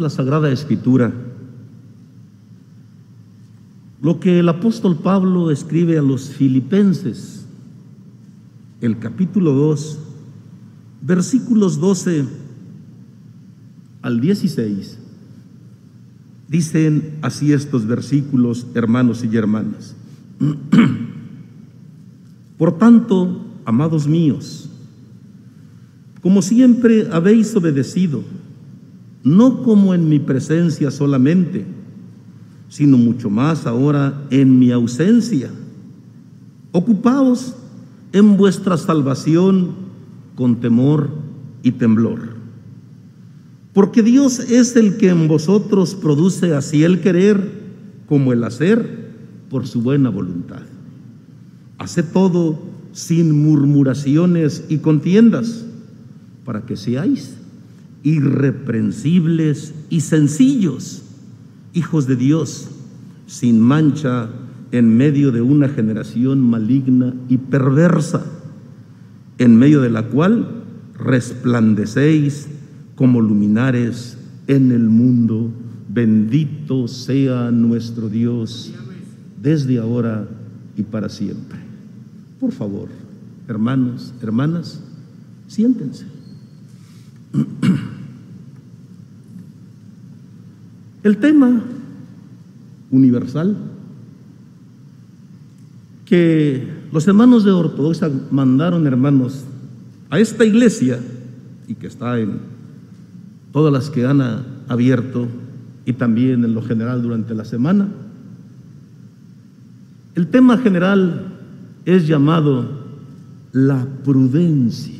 la Sagrada Escritura. Lo que el apóstol Pablo escribe a los filipenses, el capítulo 2, versículos 12 al 16, dicen así estos versículos, hermanos y hermanas. Por tanto, amados míos, como siempre habéis obedecido, no como en mi presencia solamente, sino mucho más ahora en mi ausencia. Ocupaos en vuestra salvación con temor y temblor. Porque Dios es el que en vosotros produce así el querer como el hacer por su buena voluntad. Hace todo sin murmuraciones y contiendas, para que seáis irreprensibles y sencillos, hijos de Dios, sin mancha en medio de una generación maligna y perversa, en medio de la cual resplandecéis como luminares en el mundo. Bendito sea nuestro Dios desde ahora y para siempre. Por favor, hermanos, hermanas, siéntense. El tema universal que los hermanos de Ortodoxa mandaron, hermanos, a esta iglesia y que está en todas las que han abierto y también en lo general durante la semana. El tema general es llamado la prudencia.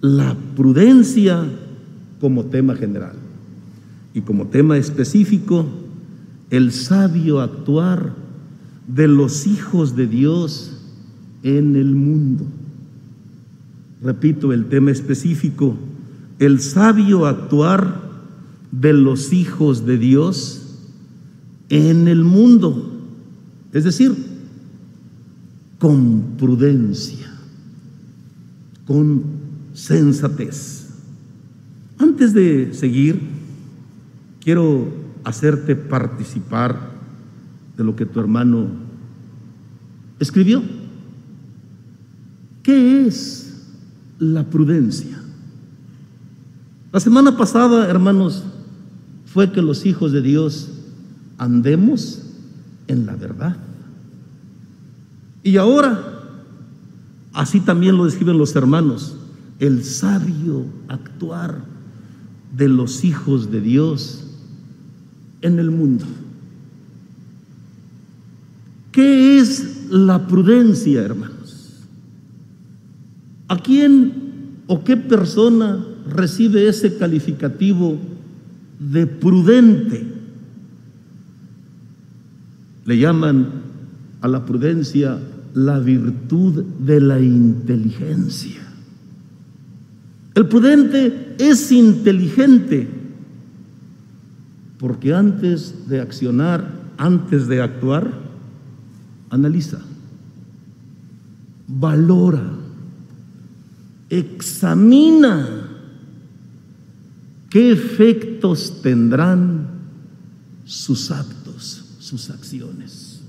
La prudencia como tema general y como tema específico, el sabio actuar de los hijos de Dios en el mundo. Repito el tema específico, el sabio actuar de los hijos de Dios en el mundo. Es decir, con prudencia, con sensatez. Antes de seguir, quiero hacerte participar de lo que tu hermano escribió. ¿Qué es la prudencia? La semana pasada, hermanos, fue que los hijos de Dios andemos en la verdad. Y ahora, así también lo describen los hermanos, el sabio actuar de los hijos de Dios en el mundo. ¿Qué es la prudencia, hermanos? ¿A quién o qué persona recibe ese calificativo de prudente. Le llaman a la prudencia la virtud de la inteligencia. El prudente es inteligente porque antes de accionar, antes de actuar, analiza, valora, examina ¿Qué efectos tendrán sus actos, sus acciones?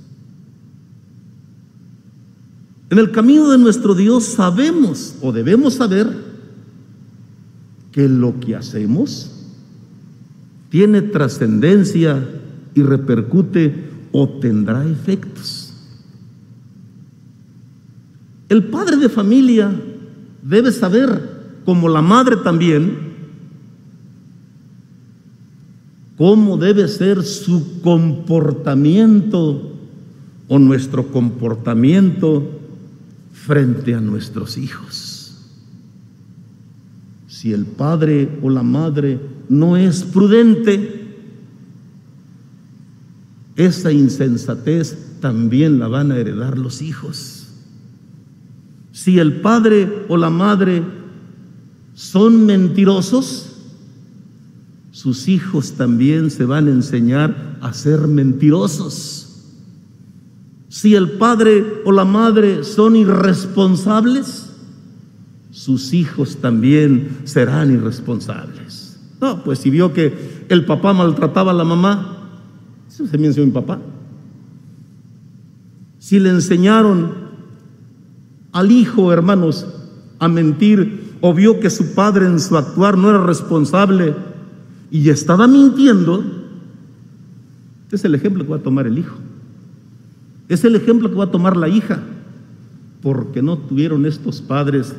En el camino de nuestro Dios sabemos o debemos saber que lo que hacemos tiene trascendencia y repercute o tendrá efectos. El padre de familia debe saber, como la madre también, cómo debe ser su comportamiento o nuestro comportamiento frente a nuestros hijos. Si el padre o la madre no es prudente, esa insensatez también la van a heredar los hijos. Si el padre o la madre son mentirosos, sus hijos también se van a enseñar a ser mentirosos. Si el padre o la madre son irresponsables, sus hijos también serán irresponsables. No, pues si vio que el papá maltrataba a la mamá, eso se me enseñó mi papá. Si le enseñaron al hijo, hermanos, a mentir, o vio que su padre en su actuar no era responsable y estaba mintiendo, es el ejemplo que va a tomar el hijo. Es el ejemplo que va a tomar la hija, porque no tuvieron estos padres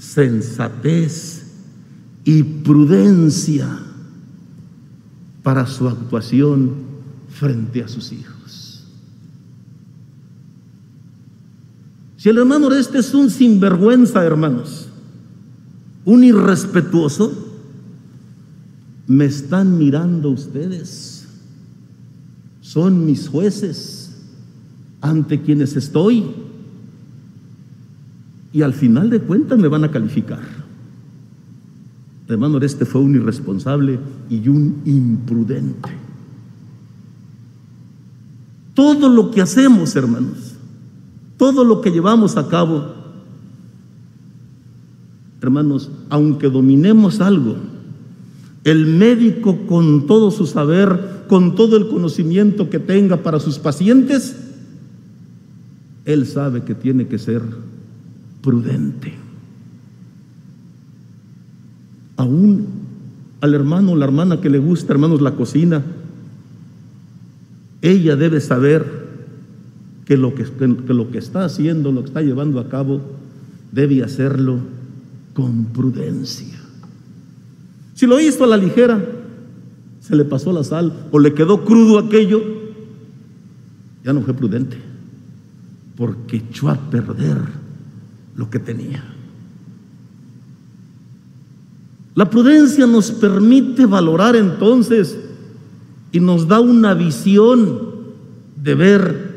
sensatez y prudencia para su actuación frente a sus hijos. Si el hermano este es un sinvergüenza, hermanos, un irrespetuoso, me están mirando ustedes. Son mis jueces ante quienes estoy. Y al final de cuentas me van a calificar. hermano este fue un irresponsable y un imprudente. Todo lo que hacemos, hermanos, todo lo que llevamos a cabo, hermanos, aunque dominemos algo, el médico con todo su saber, con todo el conocimiento que tenga para sus pacientes, él sabe que tiene que ser prudente. Aún al hermano o la hermana que le gusta, hermanos, la cocina, ella debe saber que lo que, que lo que está haciendo, lo que está llevando a cabo, debe hacerlo con prudencia. Si lo hizo a la ligera, se le pasó la sal o le quedó crudo aquello, ya no fue prudente, porque echó a perder lo que tenía. La prudencia nos permite valorar entonces y nos da una visión de ver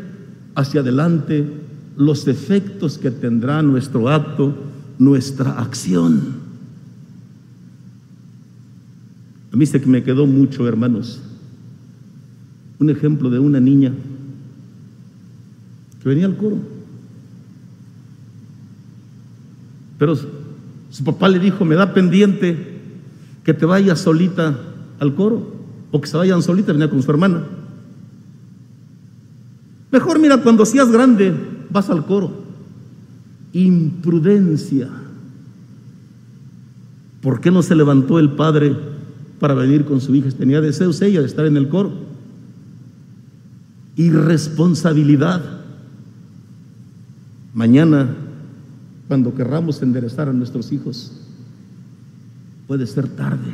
hacia adelante los efectos que tendrá nuestro acto, nuestra acción. A mí se que me quedó mucho, hermanos, un ejemplo de una niña que venía al coro. Pero su papá le dijo, me da pendiente que te vayas solita al coro, o que se vayan solita, venía con su hermana. Mejor mira, cuando seas grande, vas al coro. Imprudencia. ¿Por qué no se levantó el padre para venir con su hija? Tenía deseos ella de estar en el coro. Irresponsabilidad. Mañana, cuando querramos enderezar a nuestros hijos, puede ser tarde,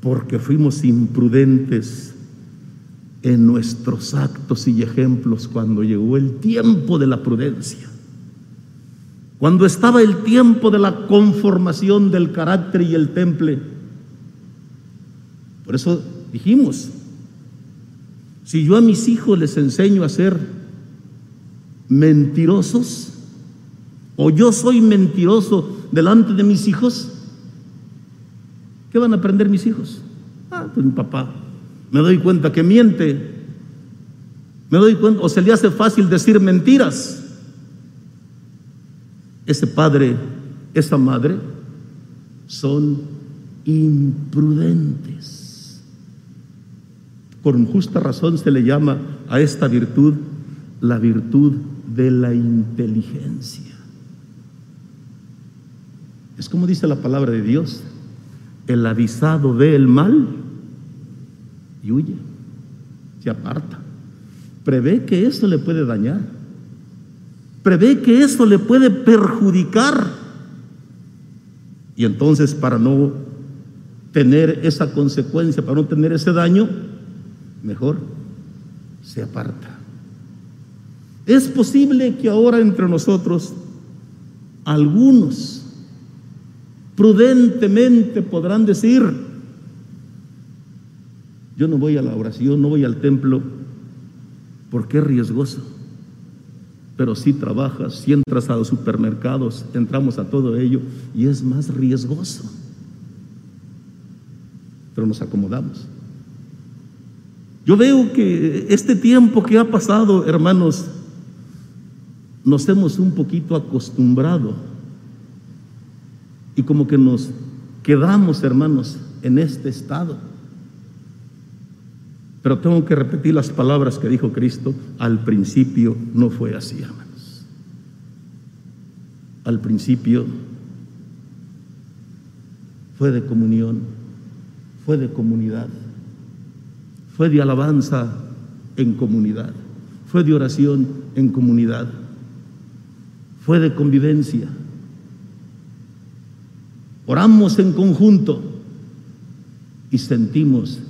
porque fuimos imprudentes en nuestros actos y ejemplos cuando llegó el tiempo de la prudencia, cuando estaba el tiempo de la conformación del carácter y el temple. Por eso dijimos, si yo a mis hijos les enseño a ser mentirosos, o yo soy mentiroso delante de mis hijos, ¿qué van a aprender mis hijos? Ah, pues mi papá me doy cuenta que miente. Me doy cuenta, o se le hace fácil decir mentiras. Ese padre, esa madre, son imprudentes. Con justa razón se le llama a esta virtud la virtud de la inteligencia. Es como dice la palabra de Dios, el avisado ve el mal y huye, se aparta. Prevé que esto le puede dañar. Prevé que esto le puede perjudicar. Y entonces para no tener esa consecuencia, para no tener ese daño, mejor se aparta. Es posible que ahora entre nosotros algunos prudentemente podrán decir, yo no voy a la oración, no voy al templo, porque es riesgoso. Pero si trabajas, si entras a los supermercados, entramos a todo ello y es más riesgoso. Pero nos acomodamos. Yo veo que este tiempo que ha pasado, hermanos, nos hemos un poquito acostumbrado y como que nos quedamos, hermanos, en este estado. Pero tengo que repetir las palabras que dijo Cristo, al principio no fue así, hermanos. Al principio fue de comunión, fue de comunidad, fue de alabanza en comunidad, fue de oración en comunidad, fue de convivencia. Oramos en conjunto y sentimos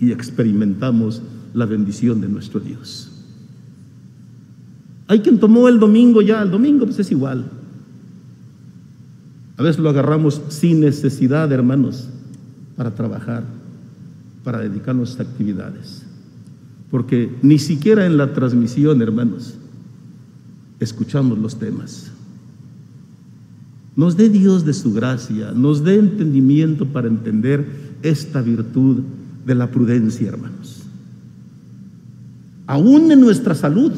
y experimentamos la bendición de nuestro Dios. Hay quien tomó el domingo ya, el domingo pues es igual. A veces lo agarramos sin necesidad, hermanos, para trabajar, para dedicarnos a actividades. Porque ni siquiera en la transmisión, hermanos, escuchamos los temas. Nos dé Dios de su gracia, nos dé entendimiento para entender esta virtud de la prudencia, hermanos. Aún en nuestra salud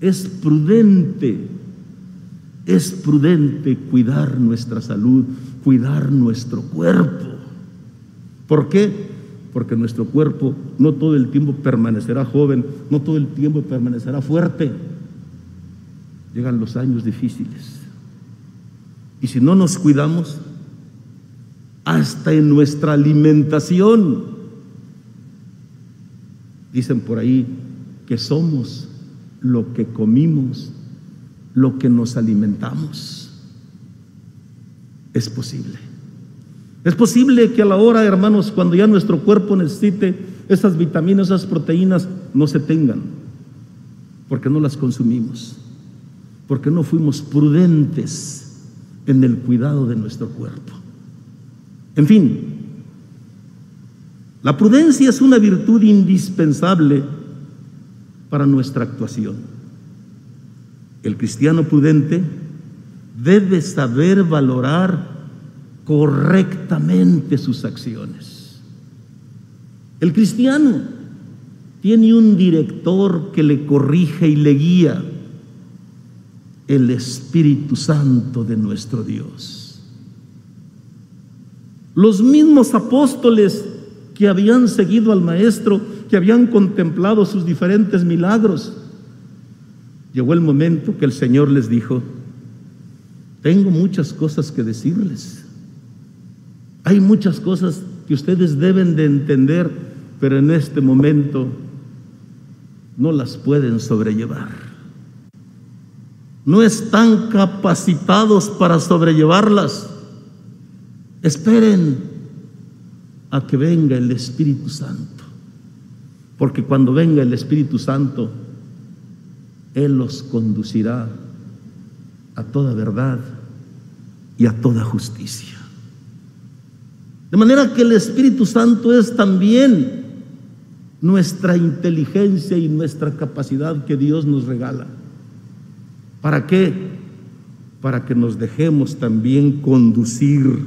es prudente, es prudente cuidar nuestra salud, cuidar nuestro cuerpo. ¿Por qué? Porque nuestro cuerpo no todo el tiempo permanecerá joven, no todo el tiempo permanecerá fuerte. Llegan los años difíciles. Y si no nos cuidamos, hasta en nuestra alimentación, dicen por ahí que somos lo que comimos, lo que nos alimentamos. Es posible. Es posible que a la hora, hermanos, cuando ya nuestro cuerpo necesite esas vitaminas, esas proteínas, no se tengan, porque no las consumimos, porque no fuimos prudentes en el cuidado de nuestro cuerpo. En fin, la prudencia es una virtud indispensable para nuestra actuación. El cristiano prudente debe saber valorar correctamente sus acciones. El cristiano tiene un director que le corrige y le guía el Espíritu Santo de nuestro Dios. Los mismos apóstoles que habían seguido al Maestro, que habían contemplado sus diferentes milagros, llegó el momento que el Señor les dijo, tengo muchas cosas que decirles. Hay muchas cosas que ustedes deben de entender, pero en este momento no las pueden sobrellevar no están capacitados para sobrellevarlas. Esperen a que venga el Espíritu Santo, porque cuando venga el Espíritu Santo, Él los conducirá a toda verdad y a toda justicia. De manera que el Espíritu Santo es también nuestra inteligencia y nuestra capacidad que Dios nos regala. ¿Para qué? Para que nos dejemos también conducir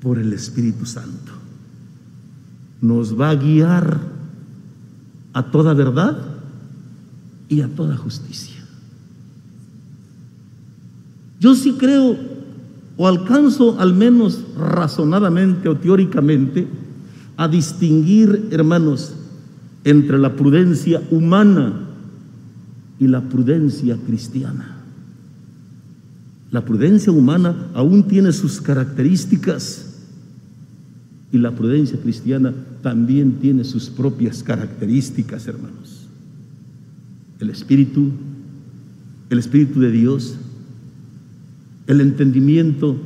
por el Espíritu Santo. Nos va a guiar a toda verdad y a toda justicia. Yo sí creo o alcanzo al menos razonadamente o teóricamente a distinguir, hermanos, entre la prudencia humana y la prudencia cristiana. La prudencia humana aún tiene sus características y la prudencia cristiana también tiene sus propias características, hermanos. El Espíritu, el Espíritu de Dios, el entendimiento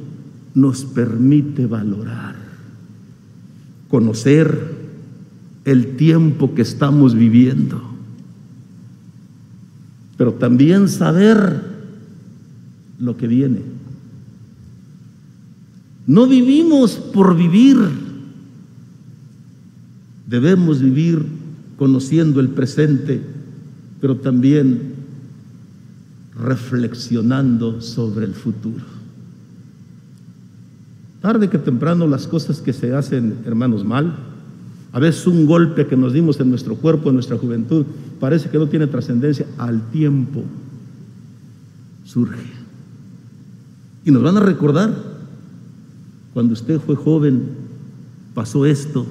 nos permite valorar, conocer el tiempo que estamos viviendo pero también saber lo que viene. No vivimos por vivir, debemos vivir conociendo el presente, pero también reflexionando sobre el futuro. Tarde que temprano las cosas que se hacen, hermanos, mal, a veces un golpe que nos dimos en nuestro cuerpo, en nuestra juventud, parece que no tiene trascendencia. Al tiempo surge. Y nos van a recordar cuando usted fue joven pasó esto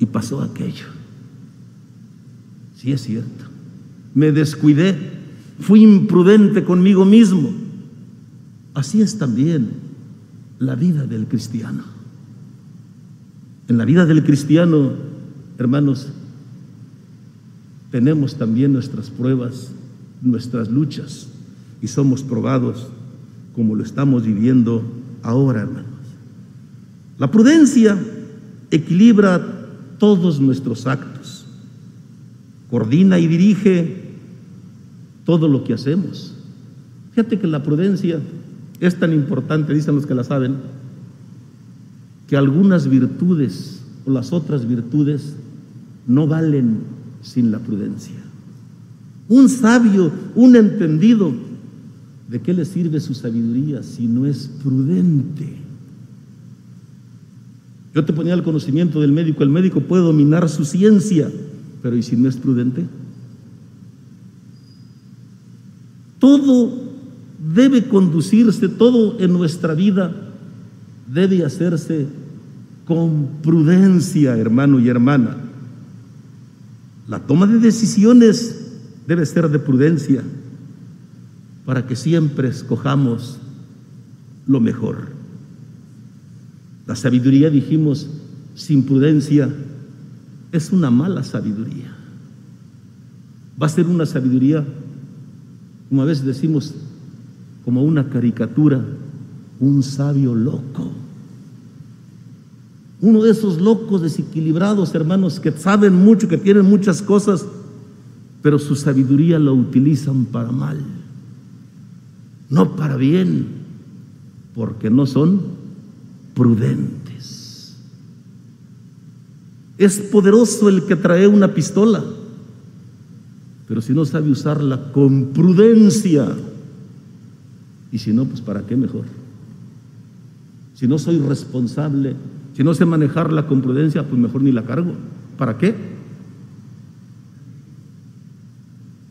y pasó aquello. Sí es cierto. Me descuidé, fui imprudente conmigo mismo. Así es también la vida del cristiano. En la vida del cristiano, hermanos, tenemos también nuestras pruebas, nuestras luchas, y somos probados como lo estamos viviendo ahora, hermanos. La prudencia equilibra todos nuestros actos, coordina y dirige todo lo que hacemos. Fíjate que la prudencia es tan importante, dicen los que la saben, que algunas virtudes o las otras virtudes no valen sin la prudencia. Un sabio, un entendido, ¿de qué le sirve su sabiduría si no es prudente? Yo te ponía el conocimiento del médico, el médico puede dominar su ciencia, pero ¿y si no es prudente? Todo debe conducirse, todo en nuestra vida debe hacerse con prudencia, hermano y hermana. La toma de decisiones debe ser de prudencia para que siempre escojamos lo mejor. La sabiduría, dijimos, sin prudencia, es una mala sabiduría. Va a ser una sabiduría, como a veces decimos, como una caricatura, un sabio loco. Uno de esos locos desequilibrados, hermanos, que saben mucho, que tienen muchas cosas, pero su sabiduría la utilizan para mal, no para bien, porque no son prudentes. Es poderoso el que trae una pistola, pero si no sabe usarla con prudencia, y si no, pues ¿para qué mejor? Si no soy responsable, si no sé manejarla con prudencia, pues mejor ni la cargo. ¿Para qué?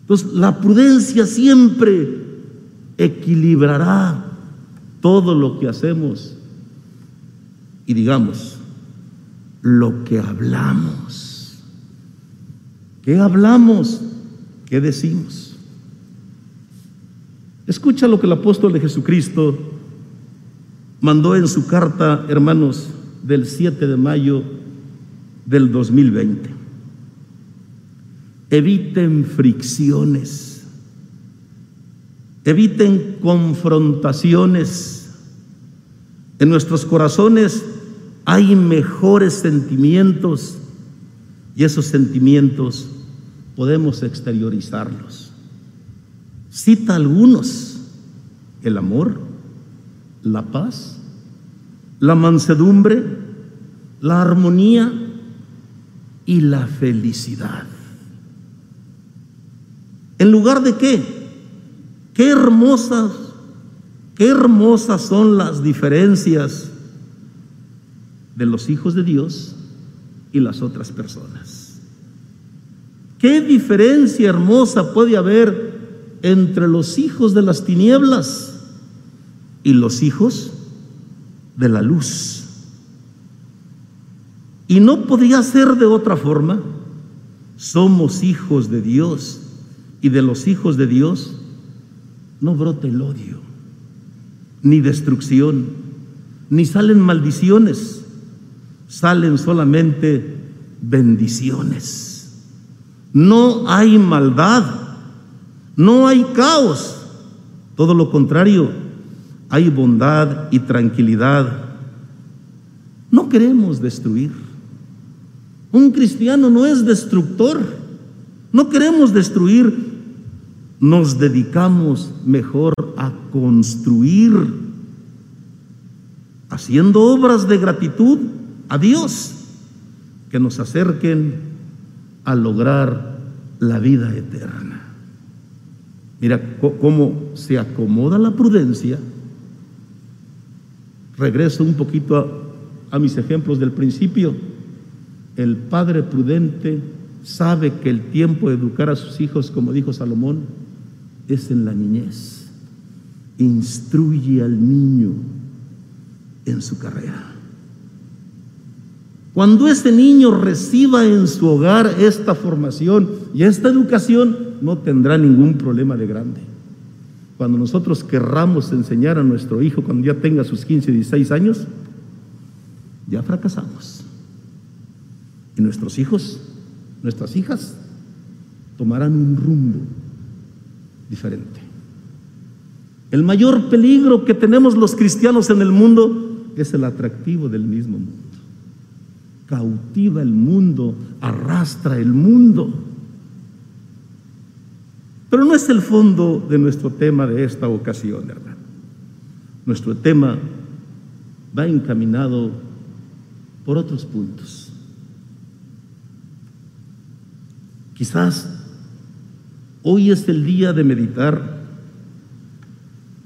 Entonces, la prudencia siempre equilibrará todo lo que hacemos y digamos lo que hablamos. ¿Qué hablamos? ¿Qué decimos? Escucha lo que el apóstol de Jesucristo mandó en su carta, hermanos, del 7 de mayo del 2020. Eviten fricciones, eviten confrontaciones. En nuestros corazones hay mejores sentimientos y esos sentimientos podemos exteriorizarlos. Cita algunos, el amor, la paz, la mansedumbre, la armonía y la felicidad. ¿En lugar de qué? Qué hermosas, qué hermosas son las diferencias de los hijos de Dios y las otras personas. ¿Qué diferencia hermosa puede haber entre los hijos de las tinieblas y los hijos de la luz? Y no podría ser de otra forma. Somos hijos de Dios y de los hijos de Dios no brota el odio, ni destrucción, ni salen maldiciones salen solamente bendiciones. No hay maldad, no hay caos, todo lo contrario, hay bondad y tranquilidad. No queremos destruir. Un cristiano no es destructor, no queremos destruir, nos dedicamos mejor a construir, haciendo obras de gratitud a Dios, que nos acerquen a lograr la vida eterna. Mira cómo se acomoda la prudencia. Regreso un poquito a, mis ejemplos del principio. El padre prudente sabe que el tiempo de educar a sus hijos, como dijo Salomón, es en la niñez. Instruye al niño en su carrera. Cuando ese niño reciba en su hogar esta formación y esta educación, no tendrá ningún problema de grande. Cuando nosotros querramos enseñar a nuestro hijo cuando ya tenga sus 15, 16 años, ya fracasamos. Y nuestros hijos, nuestras hijas, tomarán un rumbo diferente. El mayor peligro que tenemos los cristianos en el mundo es el atractivo del mismo mundo. Cautiva el mundo, arrastra el mundo. Pero no es el fondo de nuestro tema de esta ocasión, hermano. Nuestro tema va encaminado por otros puntos. Quizás hoy es el día de meditar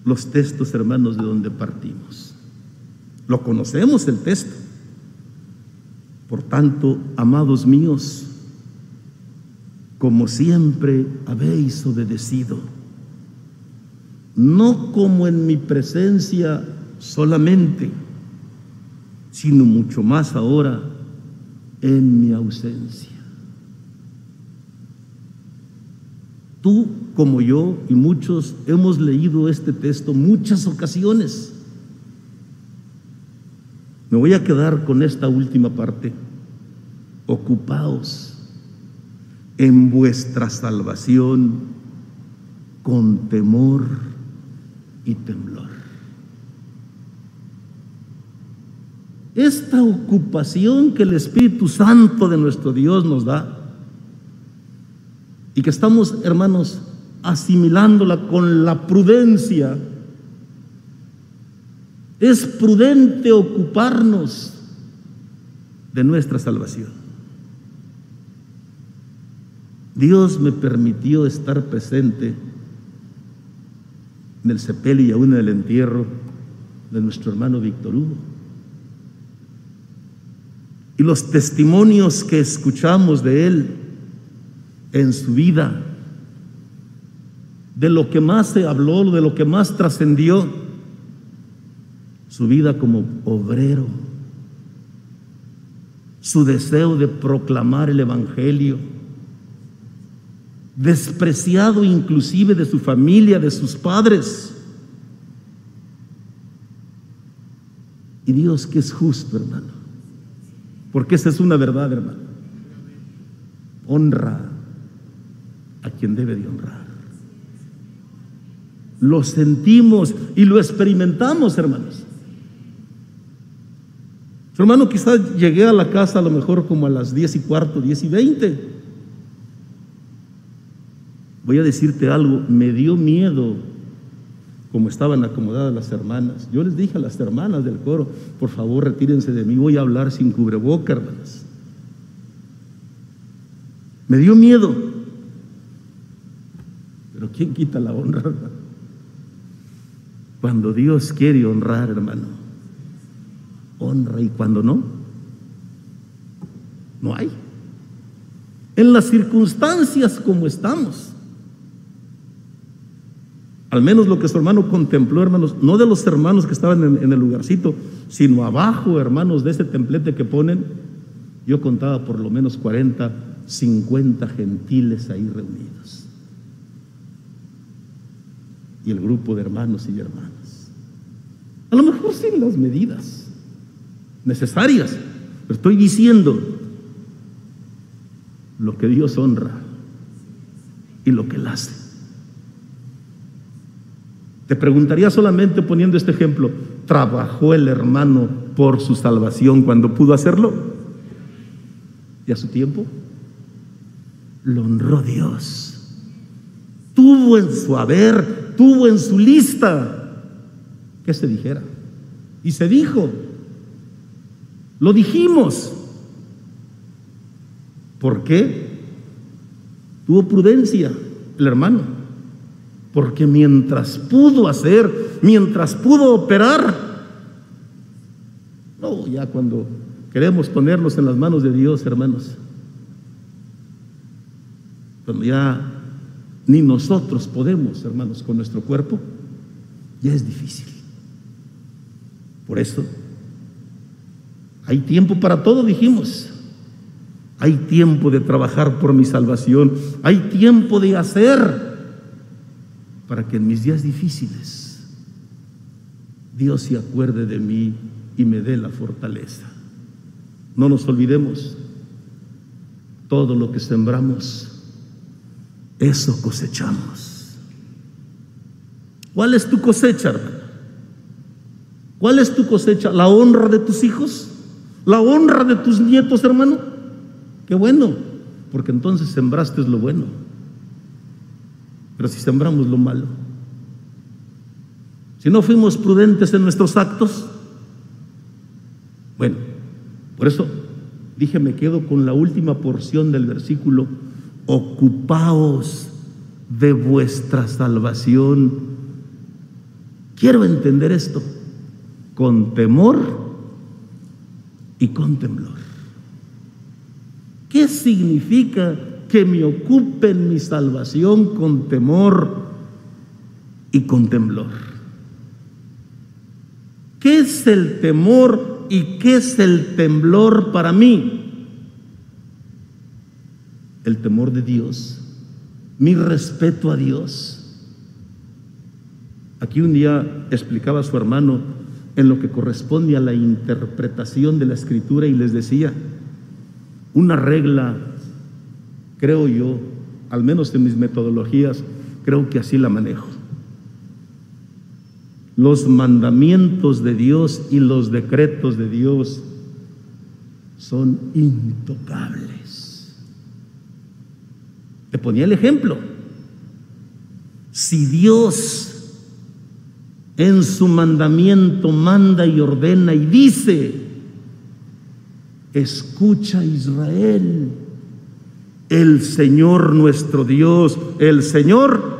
los textos, hermanos, de donde partimos. Lo conocemos el texto. Por tanto, amados míos, como siempre habéis obedecido, no como en mi presencia solamente, sino mucho más ahora en mi ausencia. Tú como yo y muchos hemos leído este texto muchas ocasiones. Me voy a quedar con esta última parte. Ocupaos en vuestra salvación con temor y temblor. Esta ocupación que el Espíritu Santo de nuestro Dios nos da y que estamos, hermanos, asimilándola con la prudencia. Es prudente ocuparnos de nuestra salvación. Dios me permitió estar presente en el sepelio y aún en el entierro de nuestro hermano Víctor Hugo. Y los testimonios que escuchamos de él en su vida, de lo que más se habló, de lo que más trascendió, su vida como obrero, su deseo de proclamar el Evangelio, despreciado inclusive de su familia, de sus padres. Y Dios que es justo, hermano, porque esa es una verdad, hermano. Honra a quien debe de honrar. Lo sentimos y lo experimentamos, hermanos. Su hermano, quizás llegué a la casa a lo mejor como a las diez y cuarto, diez y veinte. Voy a decirte algo, me dio miedo como estaban acomodadas las hermanas. Yo les dije a las hermanas del coro, por favor retírense de mí, voy a hablar sin cubreboca, hermanas. Me dio miedo. Pero ¿quién quita la honra, Cuando Dios quiere honrar, hermano, honra y cuando no, no hay. En las circunstancias como estamos, al menos lo que su hermano contempló, hermanos, no de los hermanos que estaban en, el lugarcito, sino abajo, hermanos, de ese templete que ponen, yo contaba por lo menos 40, 50 gentiles ahí reunidos y el grupo de hermanos y hermanas. A lo mejor sin las medidas necesarias, pero estoy diciendo lo que Dios honra y lo que Él hace. Te preguntaría solamente poniendo este ejemplo, ¿trabajó el hermano por su salvación cuando pudo hacerlo? ¿Y a su tiempo? Lo honró Dios. Tuvo en su haber tuvo en su lista que se dijera. Y se dijo, lo dijimos. ¿Por qué? Tuvo prudencia el hermano. Porque mientras pudo hacer, mientras pudo operar, no, ya cuando queremos ponernos en las manos de Dios, hermanos, cuando ya ni nosotros podemos, hermanos, con nuestro cuerpo, ya es difícil. Por eso, Hay tiempo para todo, dijimos. Hay tiempo de trabajar por mi salvación. Hay tiempo de hacer para que en mis días difíciles Dios se acuerde de mí y me dé la fortaleza. No nos olvidemos, todo lo que sembramos, eso cosechamos. ¿Cuál es tu cosecha, hermano? ¿Cuál es tu cosecha? ¿La honra de tus hijos? ¿La honra de tus nietos, hermano? Qué bueno, porque entonces sembraste lo bueno. Pero si sembramos lo malo, si no fuimos prudentes en nuestros actos, bueno, por eso dije, me quedo con la última porción del versículo, ocupaos de vuestra salvación. Quiero entender esto con temor y con temblor. ¿Qué significa que me ocupen mi salvación con temor y con temblor? ¿Qué es el temor y qué es el temblor para mí? El temor de Dios, mi respeto a Dios. Aquí un día explicaba a su hermano en lo que corresponde a la interpretación de la escritura y les decía, una regla, creo yo, al menos en mis metodologías, creo que así la manejo. Los mandamientos de Dios y los decretos de Dios son intocables. Te ponía el ejemplo. Si Dios en su mandamiento manda y ordena y dice, Escucha Israel, el Señor nuestro Dios, el Señor,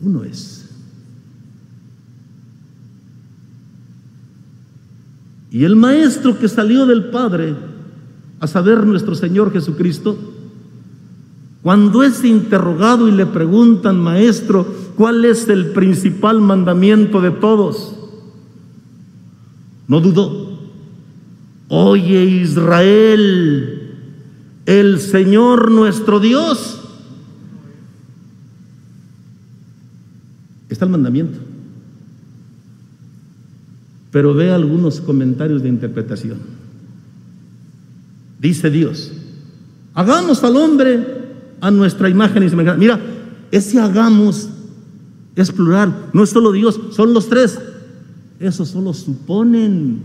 uno es. Y el maestro que salió del Padre, a saber nuestro Señor Jesucristo, cuando es interrogado y le preguntan, maestro, ¿cuál es el principal mandamiento de todos? No dudó. Oye Israel, el Señor nuestro Dios. Está el mandamiento. Pero ve algunos comentarios de interpretación. Dice Dios, hagamos al hombre a nuestra imagen y semejanza. Mira, ese hagamos es plural, no es solo Dios, son los tres. Eso solo suponen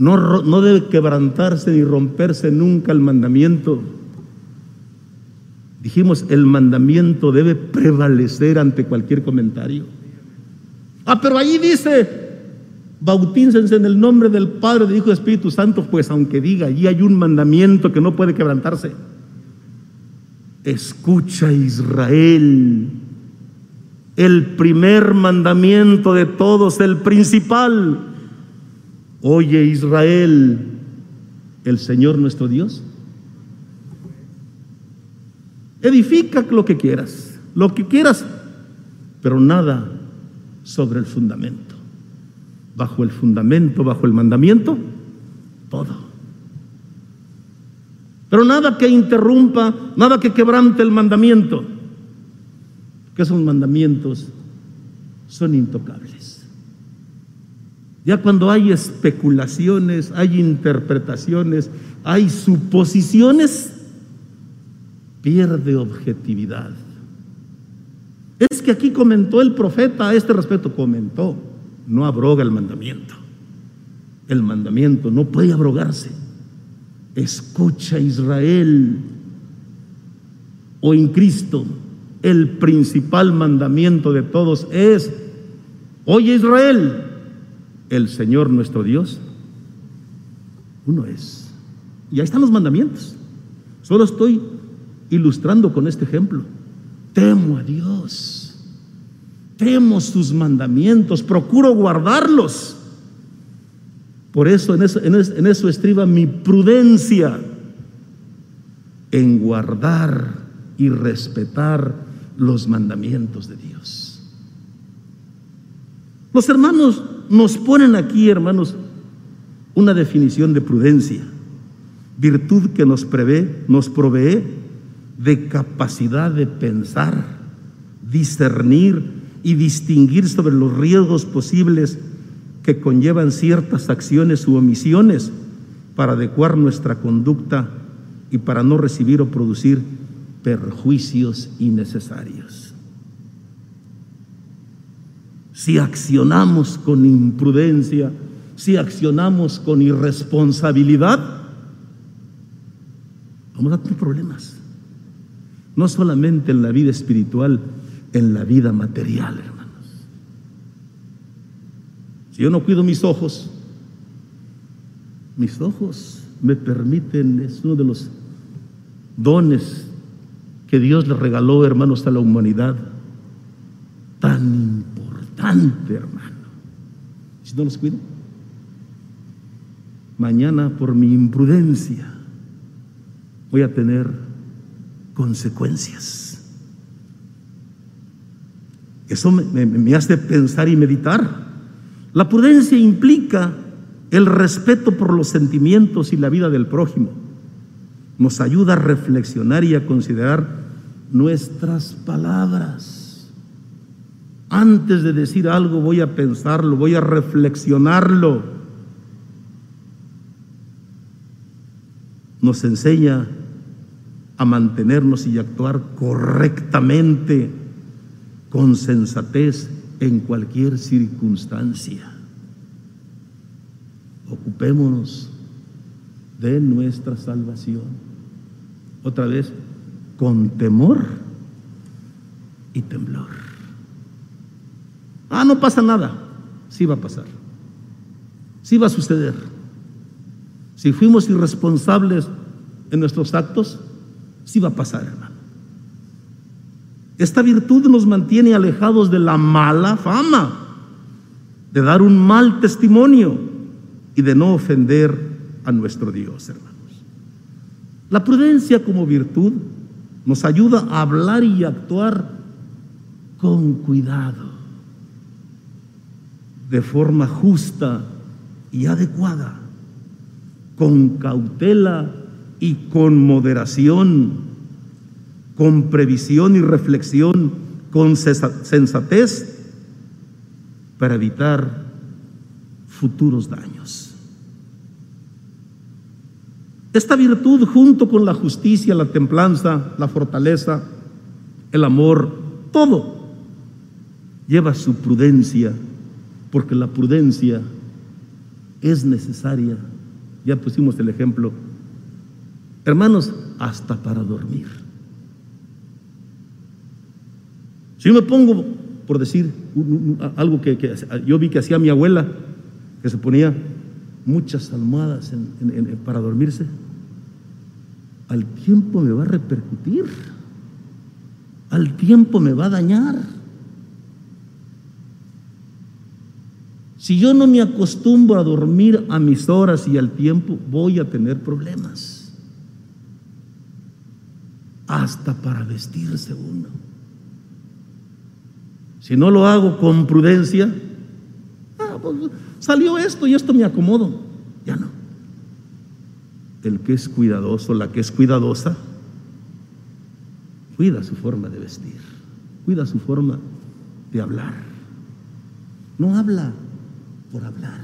no, debe quebrantarse ni romperse nunca el mandamiento. Dijimos, el mandamiento debe prevalecer ante cualquier comentario. Ah, pero ahí dice, bautícense en el nombre del Padre, del Hijo y Espíritu Santo, pues aunque diga, allí hay un mandamiento que no puede quebrantarse. Escucha Israel, el primer mandamiento de todos, el principal, Oye Israel, el Señor nuestro Dios. Edifica lo que quieras, lo que quieras, pero nada sobre el fundamento. Bajo el fundamento, bajo el mandamiento, todo. Pero nada que interrumpa, nada que quebrante el mandamiento. Que esos mandamientos son intocables. Ya cuando hay especulaciones, hay interpretaciones, hay suposiciones, pierde objetividad. Es que aquí comentó el profeta a este respecto, comentó, no abroga el mandamiento. El mandamiento no puede abrogarse. Escucha Israel, o en Cristo, el principal mandamiento de todos es, oye Israel, el Señor nuestro Dios, uno es. Y ahí están los mandamientos. Solo estoy ilustrando con este ejemplo. Temo a Dios. Temo sus mandamientos. Procuro guardarlos. Por eso en eso, en eso estriba mi prudencia en guardar y respetar los mandamientos de Dios. Los hermanos nos ponen aquí, hermanos, una definición de prudencia, virtud que nos prevé, nos provee de capacidad de pensar, discernir y distinguir sobre los riesgos posibles que conllevan ciertas acciones u omisiones para adecuar nuestra conducta y para no recibir o producir perjuicios innecesarios. Si accionamos con imprudencia, si accionamos con irresponsabilidad, vamos a tener problemas. No solamente en la vida espiritual, en la vida material, hermanos. Si yo no cuido mis ojos, mis ojos me permiten, es uno de los dones que Dios le regaló, hermanos, a la humanidad. Hermano. Si no los cuido, mañana por mi imprudencia voy a tener consecuencias. Eso me, hace pensar y meditar. La prudencia implica el respeto por los sentimientos y la vida del prójimo. Nos ayuda a reflexionar y a considerar nuestras palabras. Antes de decir algo voy a pensarlo, voy a reflexionarlo. Nos enseña a mantenernos y actuar correctamente, con sensatez en cualquier circunstancia. Ocupémonos de nuestra salvación. Otra vez, con temor y temblor. Ah, no pasa nada. Sí va a pasar. Sí va a suceder. Si fuimos irresponsables en nuestros actos, sí va a pasar, hermano. Esta virtud nos mantiene alejados de la mala fama, de dar un mal testimonio y de no ofender a nuestro Dios, hermanos. La prudencia como virtud nos ayuda a hablar y actuar con cuidado, de forma justa y adecuada, con cautela y con moderación, con previsión y reflexión, con sensatez, para evitar futuros daños. Esta virtud junto con la justicia, la templanza, la fortaleza, el amor, todo lleva su prudencia, porque la prudencia es necesaria. Ya pusimos el ejemplo Hermanos, hasta para dormir. Si yo me pongo, por decir algo que, yo vi que hacía mi abuela, que se ponía muchas almohadas para dormirse, al tiempo me va a repercutir, al tiempo me va a dañar. Si yo no me acostumbro a dormir a mis horas y al tiempo, voy a tener problemas hasta para vestirse uno. Si no lo hago con prudencia, ah, pues, salió esto y esto me acomodo. Ya no. El que es cuidadoso, la que es cuidadosa, cuida su forma de vestir, cuida su forma de hablar. No habla por hablar.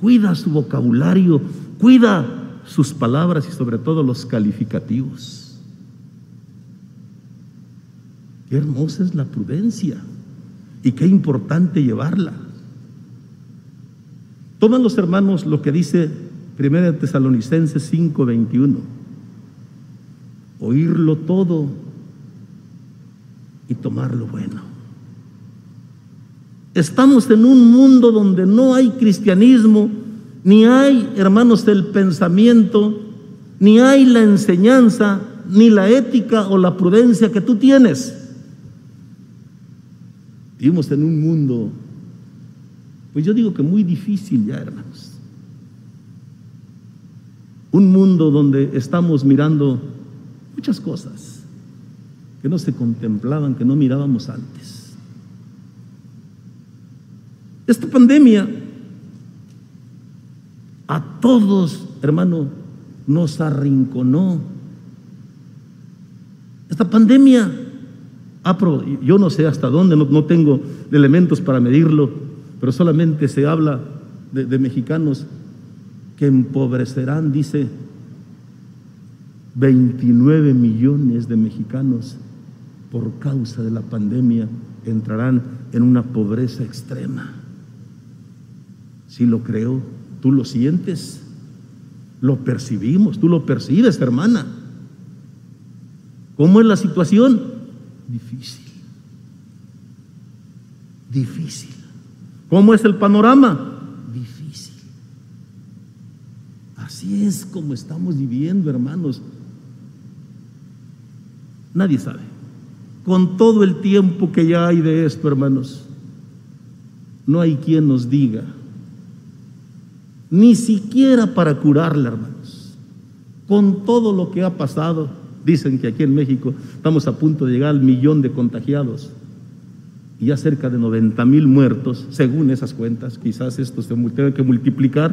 Cuida su vocabulario, cuida sus palabras y sobre todo los calificativos. Qué hermosa es la prudencia y qué importante llevarla. Toman los hermanos lo que dice 1 Tesalonicenses 5:21. Oírlo todo y tomar lo bueno. Estamos en un mundo donde no hay cristianismo ni hay, hermanos, el pensamiento, ni hay la enseñanza, ni la ética o la prudencia que tú tienes. Vivimos en un mundo, pues yo digo que muy difícil ya, hermanos. Un mundo donde estamos mirando muchas cosas que no se contemplaban, que no mirábamos antes. Esta pandemia a todos, hermano, nos arrinconó. Esta pandemia, yo no sé hasta dónde, no, tengo elementos para medirlo, pero solamente se habla de, de mexicanos que empobrecerán, dice, 29 millones de mexicanos por causa de la pandemia entrarán en una pobreza extrema. Si lo creo, tú lo sientes, lo percibimos, tú lo percibes, hermana. ¿Cómo es la situación? Difícil. Difícil. ¿Cómo es el panorama? Difícil. Así es como estamos viviendo, hermanos. Nadie sabe. Con todo el tiempo que ya hay de esto, hermanos, no hay quien nos diga ni siquiera para curarla, hermanos. Con todo lo que ha pasado, dicen que aquí en México estamos a punto de llegar al millón de contagiados y ya cerca de 90 mil muertos, según esas cuentas, quizás esto se tenga que multiplicar,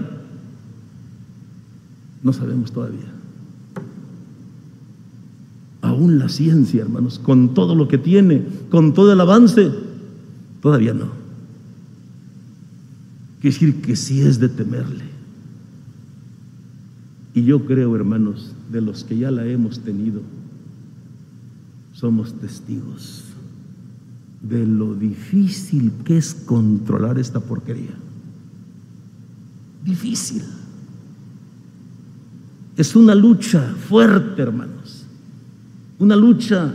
no sabemos todavía. Aún la ciencia, hermanos, con todo lo que tiene, con todo el avance, todavía no. Decir que sí es de temerle. Y yo creo, hermanos, de los que ya la hemos tenido, somos testigos de lo difícil que es controlar esta porquería. Difícil. Es una lucha fuerte, hermanos. Una lucha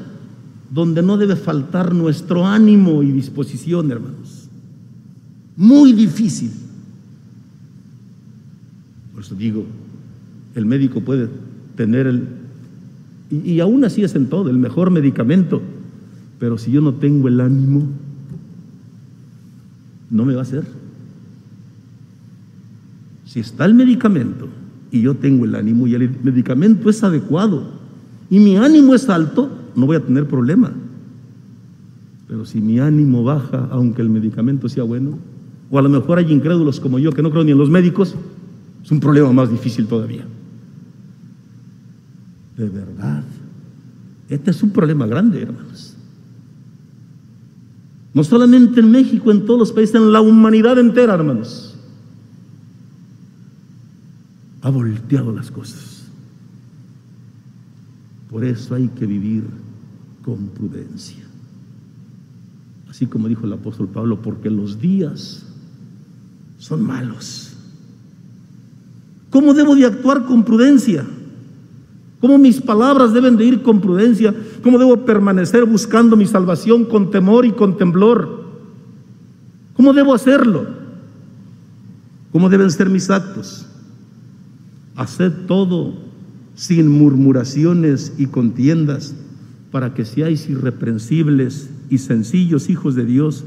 donde no debe faltar nuestro ánimo y disposición, hermanos muy difícil. Por eso digo, el médico puede tener el, y, aún así es en todo, el mejor medicamento, pero si yo no tengo el ánimo, no me va a hacer. Si está el medicamento y yo tengo el ánimo y el medicamento es adecuado y mi ánimo es alto, no voy a tener problema. Pero si mi ánimo baja, aunque el medicamento sea bueno, o a lo mejor hay incrédulos como yo que no creo ni en los médicos, es un problema más difícil todavía. De verdad, este es un problema grande, hermanos. No solamente en México, en todos los países, en la humanidad entera, hermanos. Ha volteado las cosas. Por eso hay que vivir con prudencia. Así como dijo el apóstol Pablo, porque los días son malos. ¿Cómo debo de actuar con prudencia? ¿Cómo mis palabras deben de ir con prudencia? ¿Cómo debo permanecer buscando mi salvación con temor y con temblor? ¿Cómo debo hacerlo? ¿Cómo deben ser mis actos? Haced todo sin murmuraciones y contiendas, para que seáis irreprensibles y sencillos hijos de Dios,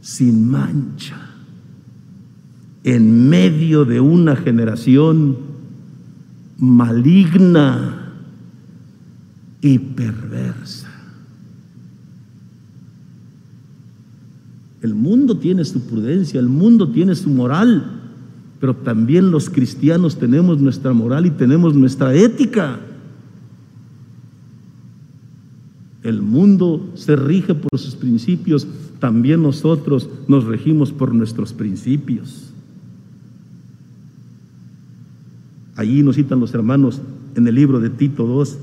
sin mancha en medio de una generación maligna y perversa. El mundo tiene su prudencia, el mundo tiene su moral, pero también los cristianos tenemos nuestra moral y tenemos nuestra ética. El mundo se rige por sus principios, también nosotros nos regimos por nuestros principios. Allí nos citan los hermanos en el libro de Tito 2,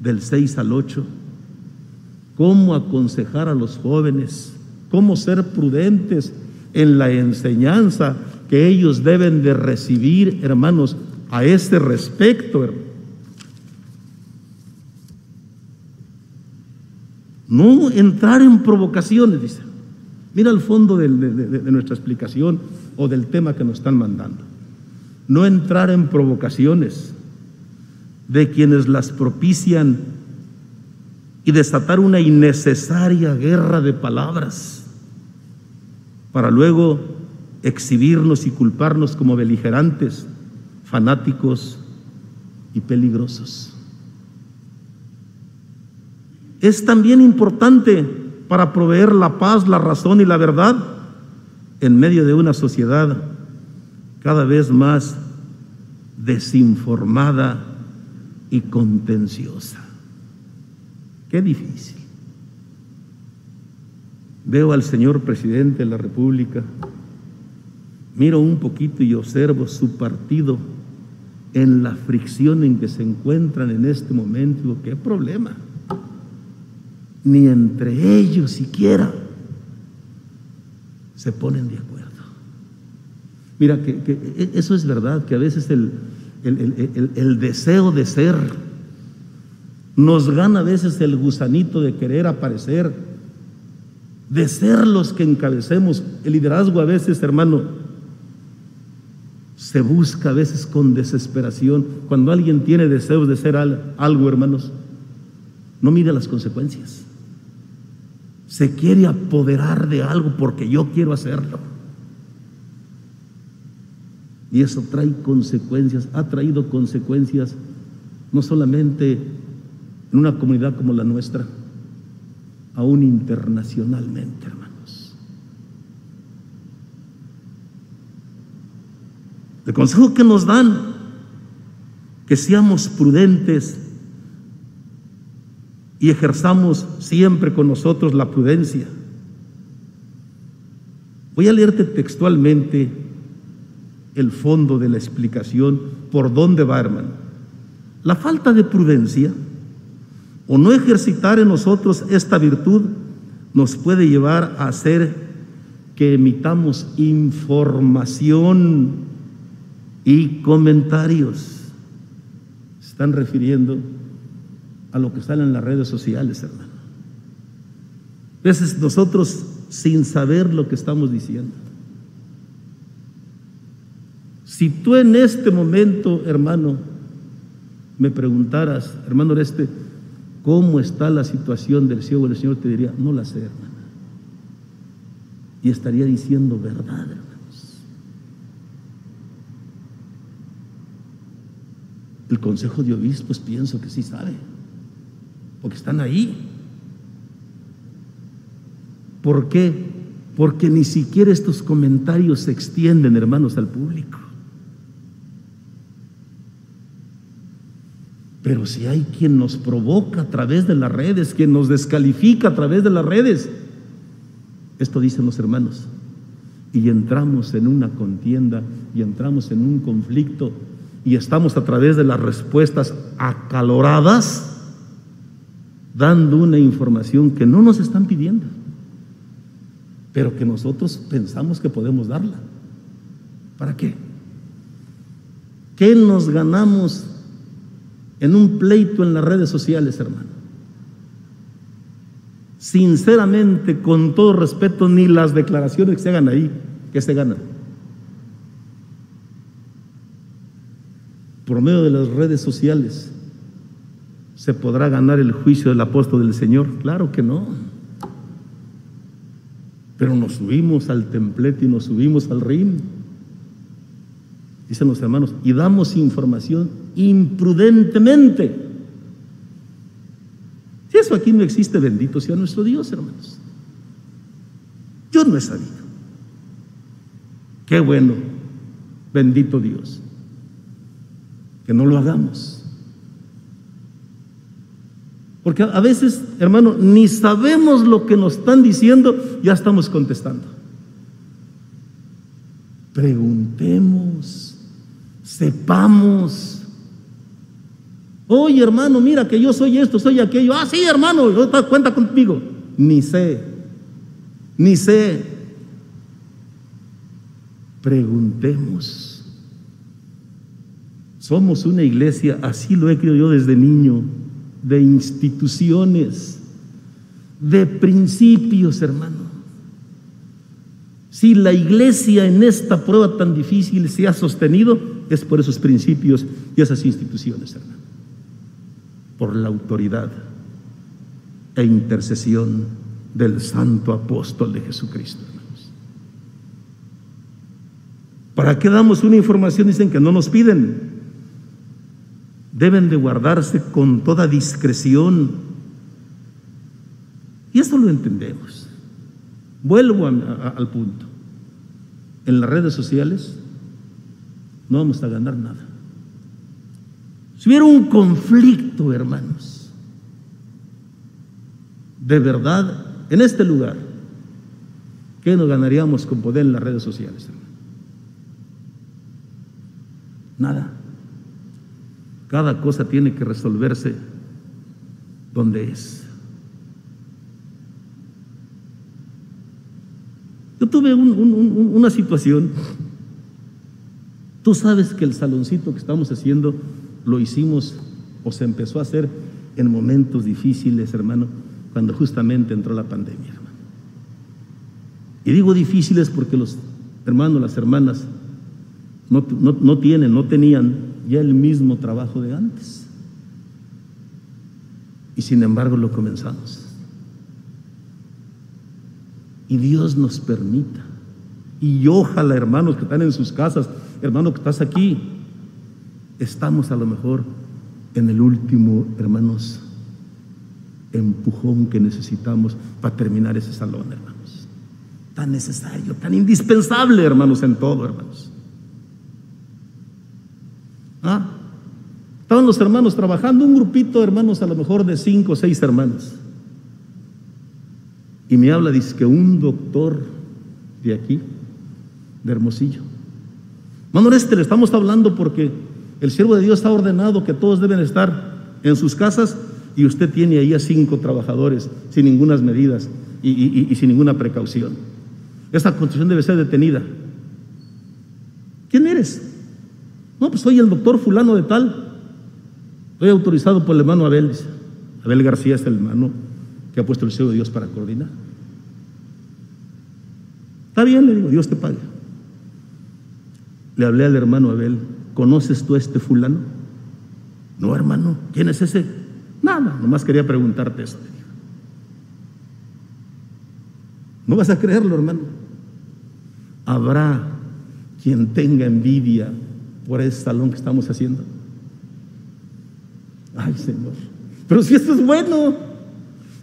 del 6 al 8, cómo aconsejar a los jóvenes, cómo ser prudentes en la enseñanza que ellos deben de recibir, hermanos, a este respecto. No entrar en provocaciones, dice. Mira el fondo de nuestra explicación o del tema que nos están mandando no entrar en provocaciones de quienes las propician y desatar una innecesaria guerra de palabras para luego exhibirnos y culparnos como beligerantes, fanáticos y peligrosos. Es también importante para proveer la paz, la razón y la verdad en medio de una sociedad cada vez más desinformada y contenciosa. Qué difícil. Veo al señor presidente de la República, miro un poquito y observo su partido en la fricción en que se encuentran en este momento. ¿qué problema? Ni entre ellos siquiera se ponen de acuerdo. Mira, que, eso es verdad, que a veces el, el, deseo de ser nos gana a veces el gusanito de querer aparecer, de ser los que encabecemos. El liderazgo a veces, hermano, se busca a veces con desesperación. Cuando alguien tiene deseos de ser algo, hermanos, no mide las consecuencias. Se quiere apoderar de algo porque yo quiero hacerlo. Y eso trae consecuencias, ha traído consecuencias no solamente en una comunidad como la nuestra, aún internacionalmente, hermanos. El consejo que nos dan, que seamos prudentes y ejerzamos siempre con nosotros la prudencia. Voy a leerte textualmente el fondo de la explicación por dónde va, hermano. La falta de prudencia o no ejercitar en nosotros esta virtud nos puede llevar a hacer que emitamos información y comentarios. Se están refiriendo a lo que sale en las redes sociales, hermano. A veces nosotros sin saber lo que estamos diciendo. Si tú en este momento, hermano, me preguntaras, hermano Oreste, ¿cómo está la situación del ciego? El Señor te diría, no la sé, hermano. Y estaría diciendo verdad, hermanos. El Consejo de Obispos pienso que sí sabe, porque están ahí. ¿Por qué? Porque ni siquiera estos comentarios se extienden, hermanos, al público. Pero si hay quien nos provoca a través de las redes, quien nos descalifica a través de las redes, esto dicen los hermanos, y entramos en una contienda y entramos en un conflicto y estamos a través de las respuestas acaloradas dando una información que no nos están pidiendo, pero que nosotros pensamos que podemos darla. ¿Para qué? ¿Qué nos ganamos en un pleito en las redes sociales, hermano. Sinceramente, con todo respeto, ni las declaraciones que se hagan ahí, que se ganan. Por medio de las redes sociales, ¿se podrá ganar el juicio del apóstol del Señor? Claro que no. Pero nos subimos al templete y nos subimos al río dicen los hermanos, y damos información imprudentemente. Si eso aquí no existe, bendito sea nuestro Dios, hermanos. Yo no he sabido. Qué bueno, bendito Dios, que no lo hagamos. Porque a veces, hermano, ni sabemos lo que nos están diciendo, ya estamos contestando. Preguntemos sepamos. Oye, hermano, mira que yo soy esto, soy aquello. Ah, sí, hermano, cuenta contigo. Ni sé, ni sé. Preguntemos. Somos una iglesia, así lo he creído yo desde niño, de instituciones, de principios, hermano. Si la iglesia en esta prueba tan difícil se ha sostenido, es por esos principios y esas instituciones, hermano. Por la autoridad e intercesión del santo apóstol de Jesucristo, hermanos. ¿Para qué damos una información? Dicen que no nos piden. Deben de guardarse con toda discreción. Y esto lo entendemos. Vuelvo al punto. en las redes sociales, no vamos a ganar nada. Si hubiera un conflicto, hermanos, de verdad, en este lugar, ¿qué nos ganaríamos con poder en las redes sociales? Hermano? Nada. Cada cosa tiene que resolverse donde es. Yo tuve una situación, tú sabes que el saloncito que estamos haciendo lo hicimos o se empezó a hacer en momentos difíciles, hermano, cuando justamente entró la pandemia, hermano. Y digo difíciles porque los hermanos, las hermanas, no, no tienen, no tenían ya el mismo trabajo de antes. Y sin embargo lo comenzamos. Y Dios nos permita. Y ojalá, hermanos que están en sus casas, hermano que estás aquí, estamos a lo mejor en el último, hermanos, empujón que necesitamos para terminar ese salón, hermanos. Tan necesario, tan indispensable, hermanos, en todo, hermanos. ¿Ah? Estaban los hermanos trabajando, un grupito, hermanos, a lo mejor de cinco o seis hermanos. Y me habla, dice que un doctor de aquí, de Hermosillo. Mano, este le estamos hablando porque el siervo de Dios ha ordenado que todos deben estar en sus casas y usted tiene ahí a cinco trabajadores sin ninguna medidas y, sin ninguna precaución. Esta construcción debe ser detenida. ¿Quién eres? No, pues soy el doctor fulano de tal. Estoy autorizado por el hermano Abel. Abel García es el hermano que ha puesto el cielo de Dios para coordinar. Está bien, le digo, Dios te pague. Le hablé al hermano Abel, ¿conoces tú a este fulano? No, hermano, ¿quién es ese? Nada, nomás quería preguntarte eso. No vas a creerlo, hermano. Habrá quien tenga envidia por ese salón que estamos haciendo. Ay, Señor. Pero si esto es bueno.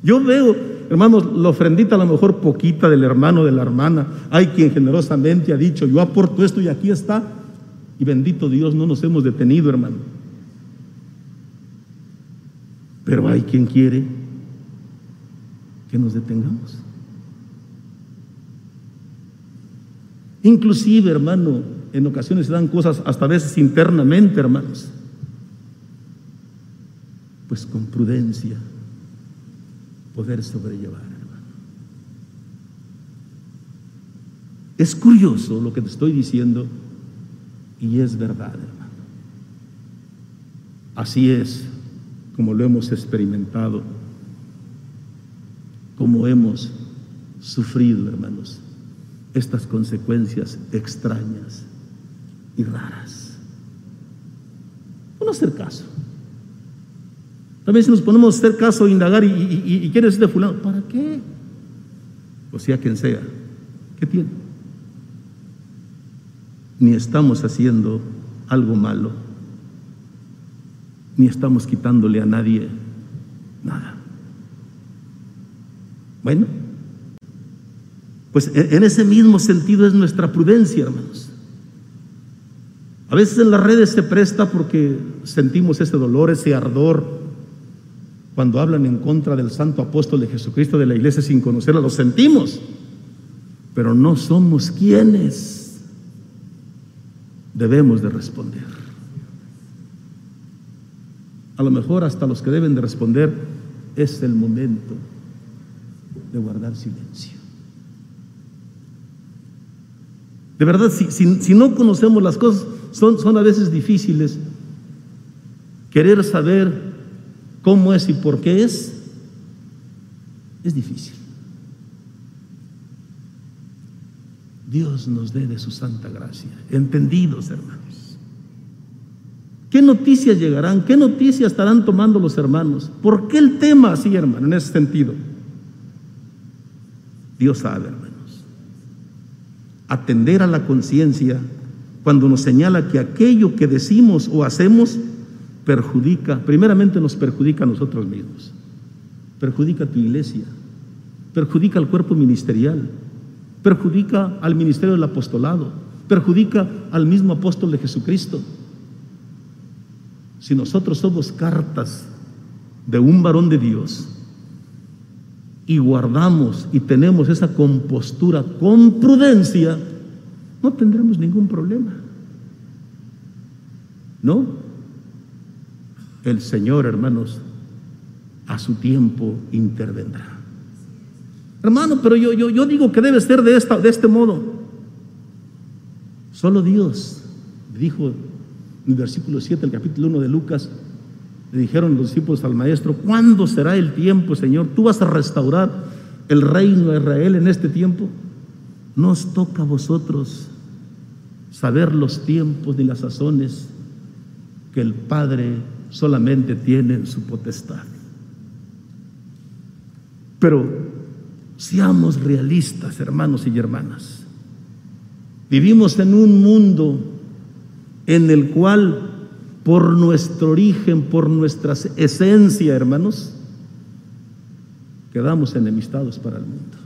Yo veo, hermanos, la ofrendita a lo mejor poquita del hermano, de la hermana. Hay quien generosamente ha dicho, yo aporto esto y aquí está. Y bendito Dios, no nos hemos detenido, hermano. Pero hay quien quiere que nos detengamos. Inclusive, hermano, en ocasiones se dan cosas hasta veces internamente, hermanos. Pues con prudencia poder sobrellevar, hermano. Es curioso lo que te estoy diciendo y es verdad, hermano. Así es como lo hemos experimentado, como hemos sufrido, hermanos, estas consecuencias extrañas y raras. No hacer caso. También si nos ponemos a hacer caso, indagar y, y, quién es este fulano, ¿para qué? O sea, quien sea, ¿qué tiene? Ni estamos haciendo algo malo, ni estamos quitándole a nadie nada. Bueno, pues en ese mismo sentido es nuestra prudencia, hermanos. A veces en las redes se presta porque sentimos ese dolor, ese ardor, cuando hablan en contra del santo apóstol de Jesucristo de la iglesia sin conocerlo, lo sentimos, pero no somos quienes debemos de responder. A lo mejor hasta los que deben de responder es el momento de guardar silencio. De verdad, si, si no conocemos las cosas, son, son a veces difíciles. Querer saber cómo es y por qué es, es difícil. Dios nos dé de su santa gracia. Entendidos, hermanos. ¿Qué noticias llegarán? ¿Qué noticias estarán tomando los hermanos? ¿Por qué el tema así, hermano, en ese sentido? Dios sabe, hermanos. Atender a la conciencia cuando nos señala que aquello que decimos o hacemos perjudica, primeramente nos perjudica a nosotros mismos, perjudica a tu iglesia, perjudica al cuerpo ministerial, perjudica al ministerio del apostolado, perjudica al mismo apóstol de Jesucristo. Si nosotros somos cartas de un varón de Dios y guardamos y tenemos esa compostura con prudencia, no tendremos ningún problema. ¿No? El Señor, hermanos, a su tiempo intervendrá. Hermano, pero yo, yo, yo digo que debe ser de, esta, de este modo. Solo Dios dijo en el versículo 7 el capítulo 1 de Lucas, le dijeron los discípulos al maestro, ¿cuándo será el tiempo, Señor? ¿Tú vas a restaurar el reino de Israel en este tiempo? Nos toca a vosotros saber los tiempos ni las sazones que el Padre solamente tiene en su potestad. Pero seamos realistas, hermanos y hermanas. Vivimos en un mundo en el cual por nuestro origen, por nuestra esencia, hermanos, quedamos enemistados para el mundo.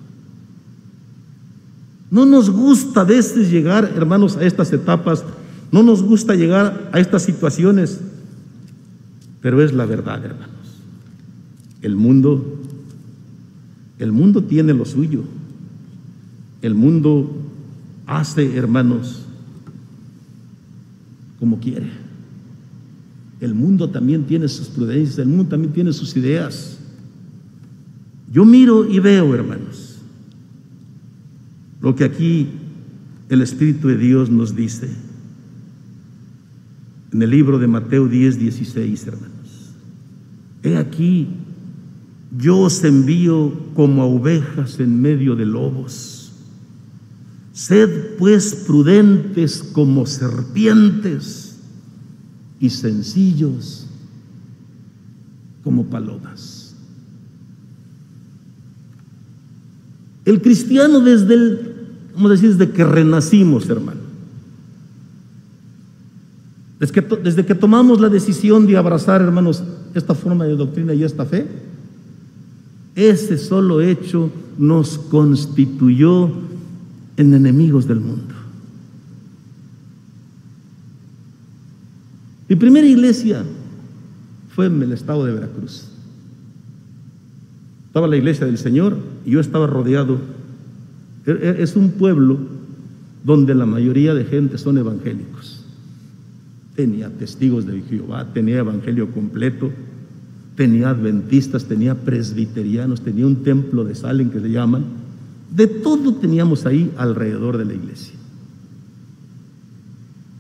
No nos gusta a veces llegar, hermanos, a estas etapas, no nos gusta llegar a estas situaciones, pero es la verdad, hermanos. El mundo, el mundo tiene lo suyo. El mundo hace, hermanos, como quiere. El mundo también tiene sus prudencias, el mundo también tiene sus ideas. Yo miro y veo, hermanos, lo que aquí el Espíritu de Dios nos dice en el libro de Mateo 10, 16, hermanos. He aquí, yo os envío como a ovejas en medio de lobos. Sed pues prudentes como serpientes y sencillos como palomas. El cristiano desde el, vamos decir, desde que renacimos, hermano, desde que, desde que tomamos la decisión de abrazar, hermanos, esta forma de doctrina y esta fe, ese solo hecho nos constituyó en enemigos del mundo. Mi primera iglesia fue en el estado de Veracruz. Estaba la iglesia del Señor y yo estaba rodeado. E, e, es un pueblo donde la mayoría de gente son evangélicos. Tenía testigos de Jehová, tenía evangelio completo, tenía adventistas, tenía presbiterianos, tenía un templo de Salen que se llaman. De todo teníamos ahí alrededor de la iglesia.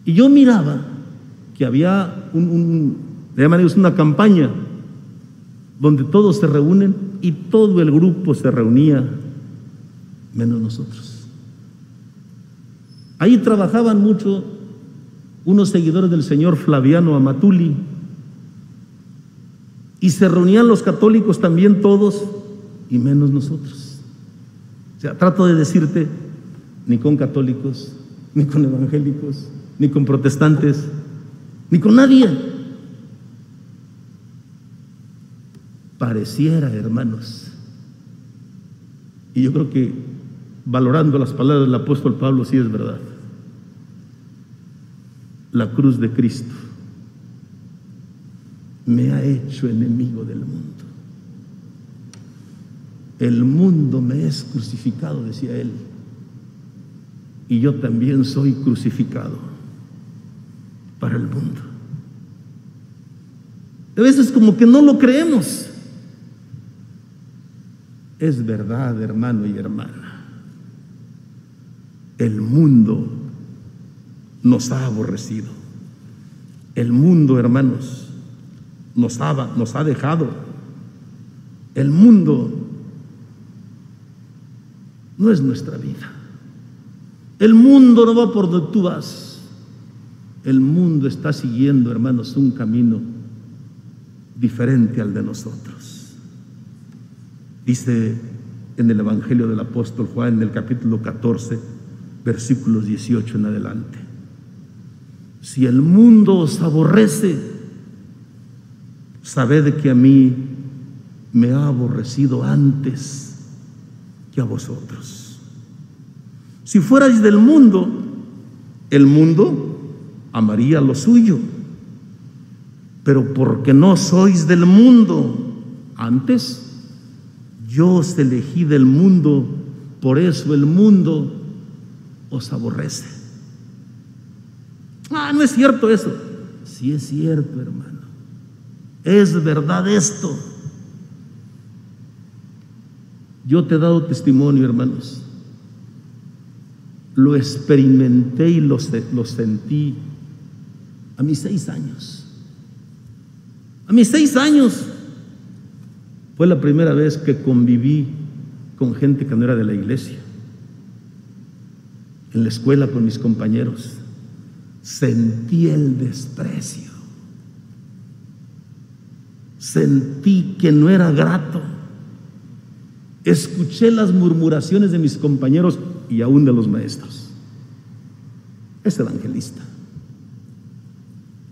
Y yo miraba que había un, una campaña donde todos se reúnen y todo el grupo se reunía, menos nosotros. Ahí trabajaban mucho unos seguidores del señor Flaviano Amatuli y se reunían los católicos también todos y menos nosotros. O sea, trato de decirte, ni con católicos, ni con evangélicos, ni con protestantes, ni con nadie. Pareciera, hermanos. Y yo creo que valorando las palabras del apóstol Pablo, sí es verdad. La cruz de Cristo me ha hecho enemigo del mundo. El mundo me es crucificado, decía él. Y yo también soy crucificado para el mundo. A veces como que no lo creemos. Es verdad, hermano y hermana. El mundo nos ha aborrecido. El mundo, hermanos, nos ha, nos ha dejado. El mundo no es nuestra vida. El mundo no va por donde tú vas. El mundo está siguiendo, hermanos, un camino diferente al de nosotros. Dice en el Evangelio del apóstol Juan, en el capítulo 14, versículos 18 en adelante. Si el mundo os aborrece, sabed que a mí me ha aborrecido antes que a vosotros. Si fuerais del mundo, el mundo amaría lo suyo. Pero porque no sois del mundo, antes yo os elegí del mundo, por eso el mundo os aborrece. Ah, no es cierto eso. Sí es cierto, hermano. Es verdad esto. Yo te he dado testimonio, hermanos. Lo experimenté y lo, sentí a mis seis años. A mis seis años fue la primera vez que conviví con gente que no era de la iglesia. En la escuela con mis compañeros. Sentí el desprecio. Sentí que no era grato. Escuché las murmuraciones de mis compañeros y aún de los maestros. Es evangelista.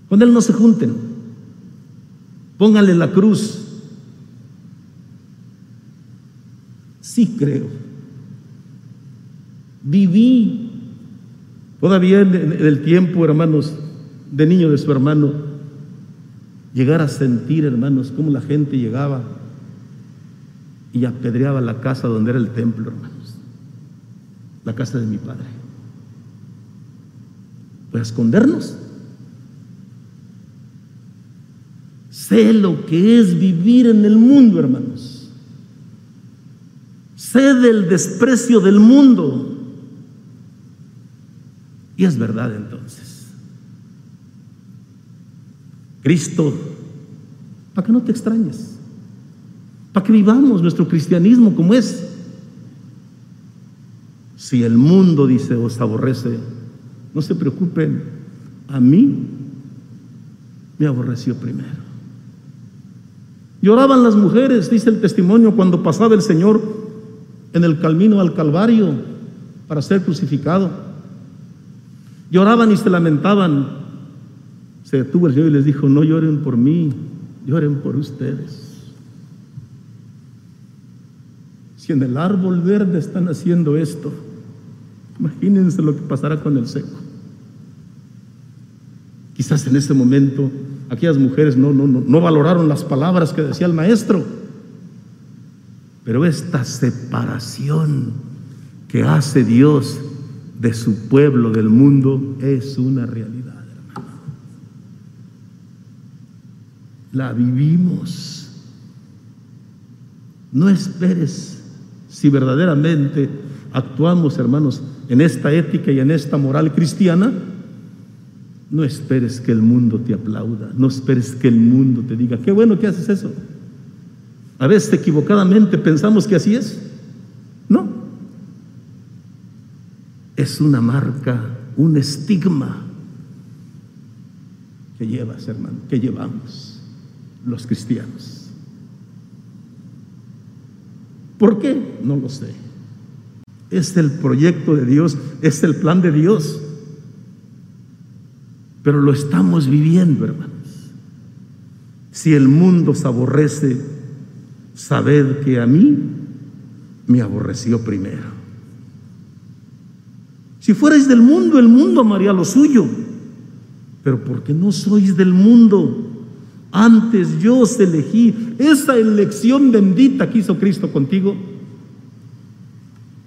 Con él no se junten. Póngale la cruz. Sí creo. Viví todavía en el tiempo, hermanos, de niño de su hermano, llegar a sentir, hermanos, cómo la gente llegaba y apedreaba la casa donde era el templo, hermanos. La casa de mi padre. Para escondernos. Sé lo que es vivir en el mundo, hermanos. Sé del desprecio del mundo. Y es verdad entonces. Cristo, para que no te extrañes, para que vivamos nuestro cristianismo como es. Si el mundo, dice, os aborrece, no se preocupen, a mí me aborreció primero. Lloraban las mujeres, dice el testimonio, cuando pasaba el Señor en el camino al Calvario para ser crucificado. Lloraban y se lamentaban. Se detuvo el Señor y les dijo, no lloren por mí, lloren por ustedes. Si en el árbol verde están haciendo esto, imagínense lo que pasará con el seco. Quizás en ese momento aquellas mujeres no, no, no, no valoraron las palabras que decía el maestro. Pero esta separación que hace Dios de su pueblo, del mundo, es una realidad, hermano. La vivimos. No esperes si verdaderamente actuamos, hermanos, en esta ética y en esta moral cristiana no esperes que el mundo te aplauda, no esperes que el mundo te diga, qué bueno que haces eso. A veces equivocadamente pensamos que así es. No. Es una marca, un estigma que llevas, hermano, que llevamos los cristianos. ¿Por qué? No lo sé. Es el proyecto de Dios, es el plan de Dios pero lo estamos viviendo, hermanos. Si el mundo se aborrece, sabed que a mí me aborreció primero. Si fuerais del mundo, el mundo amaría lo suyo, pero porque no sois del mundo, antes yo os elegí, esa elección bendita que hizo Cristo contigo,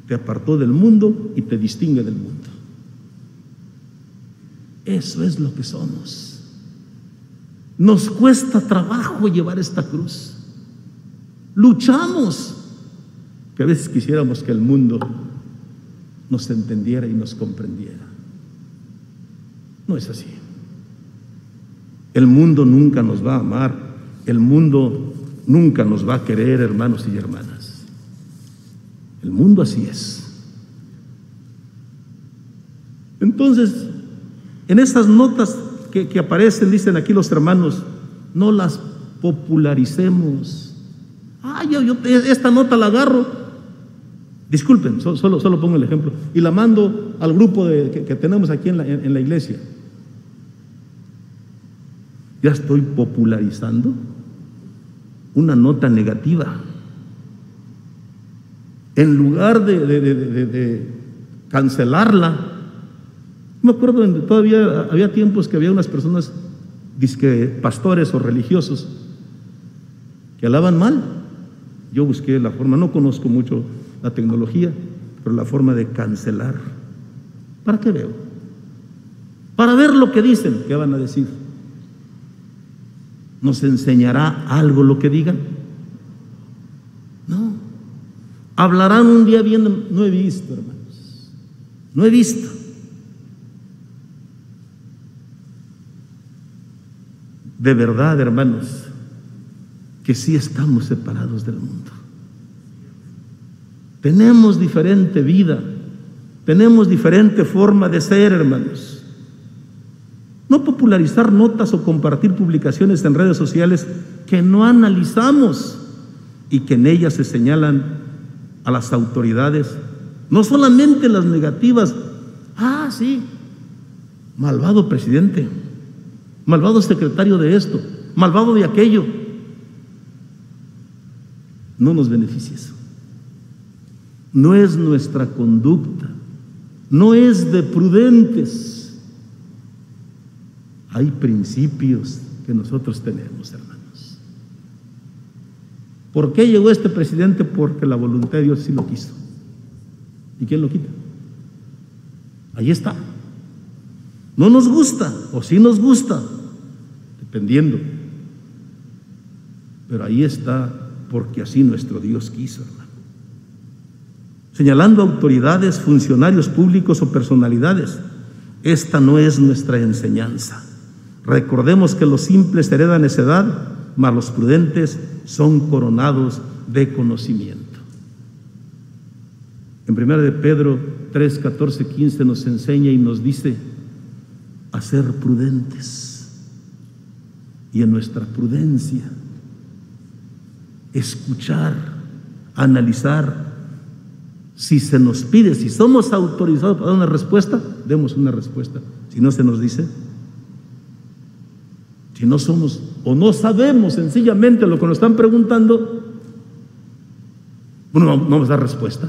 te apartó del mundo y te distingue del mundo. Eso es lo que somos. Nos cuesta trabajo llevar esta cruz. Luchamos. Que a veces quisiéramos que el mundo nos entendiera y nos comprendiera. No es así. El mundo nunca nos va a amar. El mundo nunca nos va a querer, hermanos y hermanas. El mundo así es. Entonces, en estas notas que, aparecen, dicen aquí los hermanos, no las popularicemos. Ah, yo, esta nota la agarro. Disculpen, solo, solo, pongo el ejemplo. Y la mando al grupo que, tenemos aquí en la iglesia. Ya estoy popularizando una nota negativa. En lugar de, cancelarla. Me acuerdo, todavía había tiempos que había unas personas, disque pastores o religiosos, que hablaban mal. Yo busqué la forma, no conozco mucho la tecnología, pero la forma de cancelar. ¿Para qué veo? Para ver lo que dicen, ¿qué van a decir? ¿Nos enseñará algo lo que digan? No. Hablarán un día bien, no he visto, hermanos. No he visto. De verdad, hermanos, que sí estamos separados del mundo. Tenemos diferente vida, tenemos diferente forma de ser, hermanos. No popularizar notas o compartir publicaciones en redes sociales que no analizamos y que en ellas se señalan a las autoridades, no solamente las negativas, ah, sí, malvado presidente, malvado secretario de esto, malvado de aquello. No nos beneficia eso. No es nuestra conducta, no es de prudentes. Hay principios que nosotros tenemos, hermanos. ¿Por qué llegó este presidente? Porque la voluntad de Dios sí lo quiso. ¿Y quién lo quita? Ahí está. No nos gusta, o sí nos gusta, dependiendo. Pero ahí está porque así nuestro Dios quiso, hermano. Señalando autoridades, funcionarios públicos o personalidades. Esta no es nuestra enseñanza. Recordemos que los simples heredan necedad, mas los prudentes son coronados de conocimiento. En 1 de Pedro 3, 14, 15 nos enseña y nos dice a ser prudentes. Y en nuestra prudencia, escuchar, analizar. Si se nos pide, si somos autorizados para dar una respuesta, demos una respuesta. Si no se nos dice, si no somos o no sabemos sencillamente lo que nos están preguntando, bueno, no vamos a dar respuesta.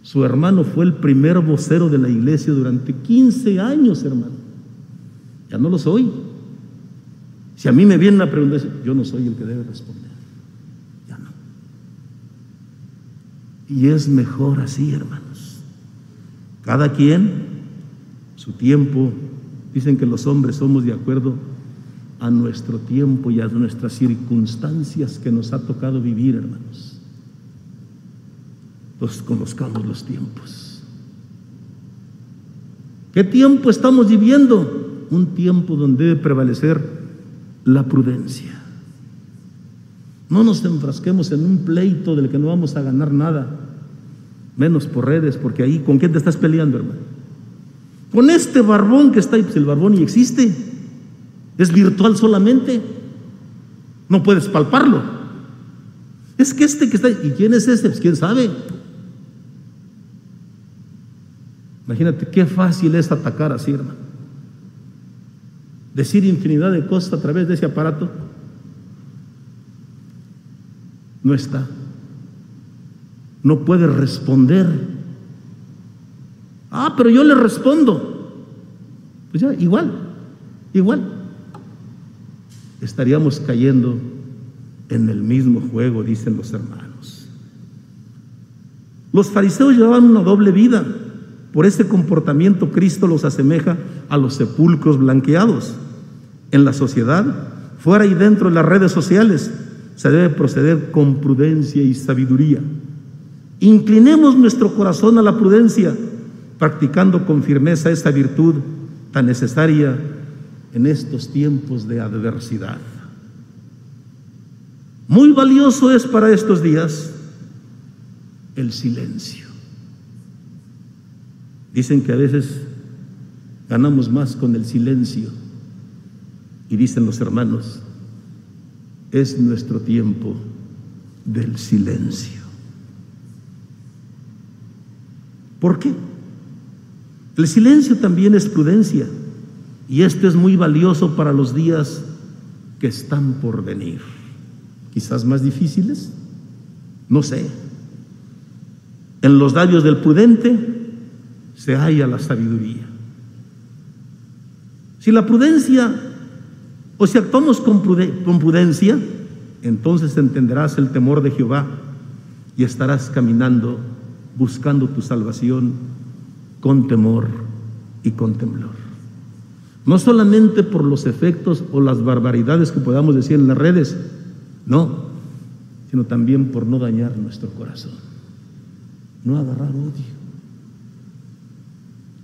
Su hermano fue el primer vocero de la iglesia durante 15 años, hermano. Ya no lo soy. Si a mí me vienen a preguntar, yo no soy el que debe responder. Ya no. Y es mejor así, hermanos. Cada quien, su tiempo, dicen que los hombres somos de acuerdo a nuestro tiempo y a nuestras circunstancias que nos ha tocado vivir, hermanos los conozcamos los tiempos. ¿Qué tiempo estamos viviendo? Un tiempo donde debe prevalecer la prudencia. No nos enfrasquemos en un pleito del que no vamos a ganar nada, menos por redes, porque ahí, ¿con quién te estás peleando, hermano? Con este barbón que está ahí, pues el barbón y existe, es virtual solamente, no puedes palparlo. Es que este que está ahí, ¿y quién es ese? Pues quién sabe. Imagínate qué fácil es atacar así, hermano. Decir infinidad de cosas a través de ese aparato. No está. No puede responder. Ah, pero yo le respondo. Pues ya, igual, igual. Estaríamos cayendo en el mismo juego, dicen los hermanos. Los fariseos llevaban una doble vida. Por ese comportamiento Cristo los asemeja a los sepulcros blanqueados. En la sociedad, fuera y dentro de las redes sociales, se debe proceder con prudencia y sabiduría. Inclinemos nuestro corazón a la prudencia, practicando con firmeza esta virtud tan necesaria en estos tiempos de adversidad. Muy valioso es para estos días el silencio. Dicen que a veces ganamos más con el silencio. Y dicen los hermanos, es nuestro tiempo del silencio. ¿Por qué? El silencio también es prudencia y esto es muy valioso para los días que están por venir. Quizás más difíciles, no sé. En los labios del prudente se halla la sabiduría. Si la prudencia, o si actuamos con, prudencia, entonces entenderás el temor de Jehová y estarás caminando buscando tu salvación con temor y con temblor. No solamente por los efectos o las barbaridades que podamos decir en las redes, no, sino también por no dañar nuestro corazón, no agarrar odio,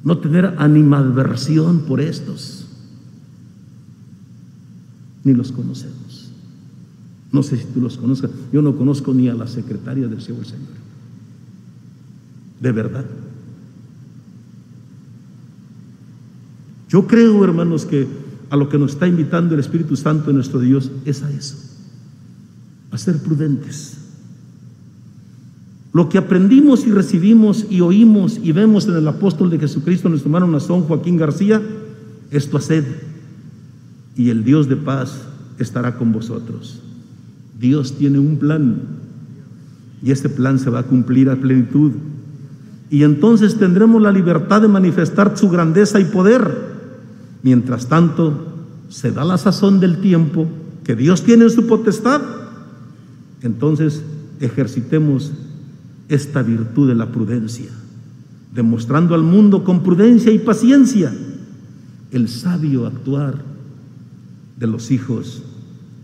no tener animadversión por estos, ni los conocemos. No sé si tú los conozcas, yo no conozco ni a la secretaria del Señor, de verdad. Yo creo, hermanos, que a lo que nos está invitando el Espíritu Santo de nuestro Dios es a eso, a ser prudentes. Lo que aprendimos y recibimos y oímos y vemos en el apóstol de Jesucristo, nuestro hermano Nazón Joaquín García, esto haced y el Dios de paz estará con vosotros. Dios tiene un plan y ese plan se va a cumplir a plenitud. Y entonces tendremos la libertad de manifestar su grandeza y poder Mientras tanto, se da la sazón del tiempo que Dios tiene en su potestad. Entonces, ejercitemos esta virtud de la prudencia, demostrando al mundo con prudencia y paciencia el sabio actuar de los hijos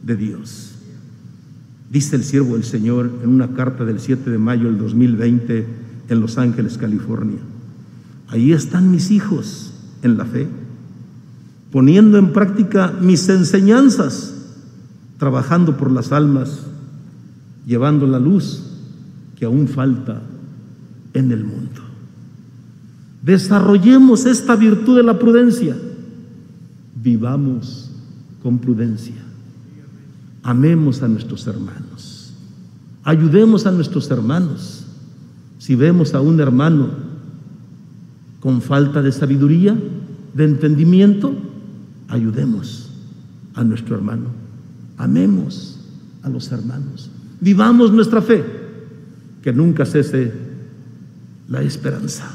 de Dios. Dice el siervo del Señor en una carta del 7 de mayo del 2020 en Los Ángeles, California. Ahí están mis hijos en la fe poniendo en práctica mis enseñanzas, trabajando por las almas, llevando la luz que aún falta en el mundo. Desarrollemos esta virtud de la prudencia. Vivamos con prudencia. Amemos a nuestros hermanos. Ayudemos a nuestros hermanos. Si vemos a un hermano con falta de sabiduría, de entendimiento, ayudemos a nuestro hermano, amemos a los hermanos, vivamos nuestra fe, que nunca cese la esperanza,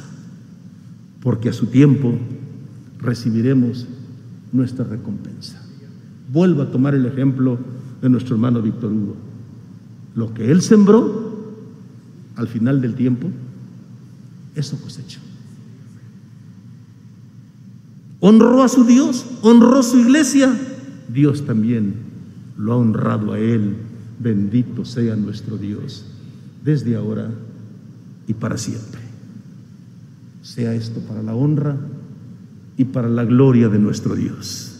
porque a su tiempo recibiremos nuestra recompensa. Vuelvo a tomar el ejemplo de nuestro hermano Víctor Hugo. Lo que él sembró al final del tiempo, eso cosechó honró a su Dios, honró su iglesia, Dios también lo ha honrado a él. Bendito sea nuestro Dios, desde ahora y para siempre. Sea esto para la honra y para la gloria de nuestro Dios.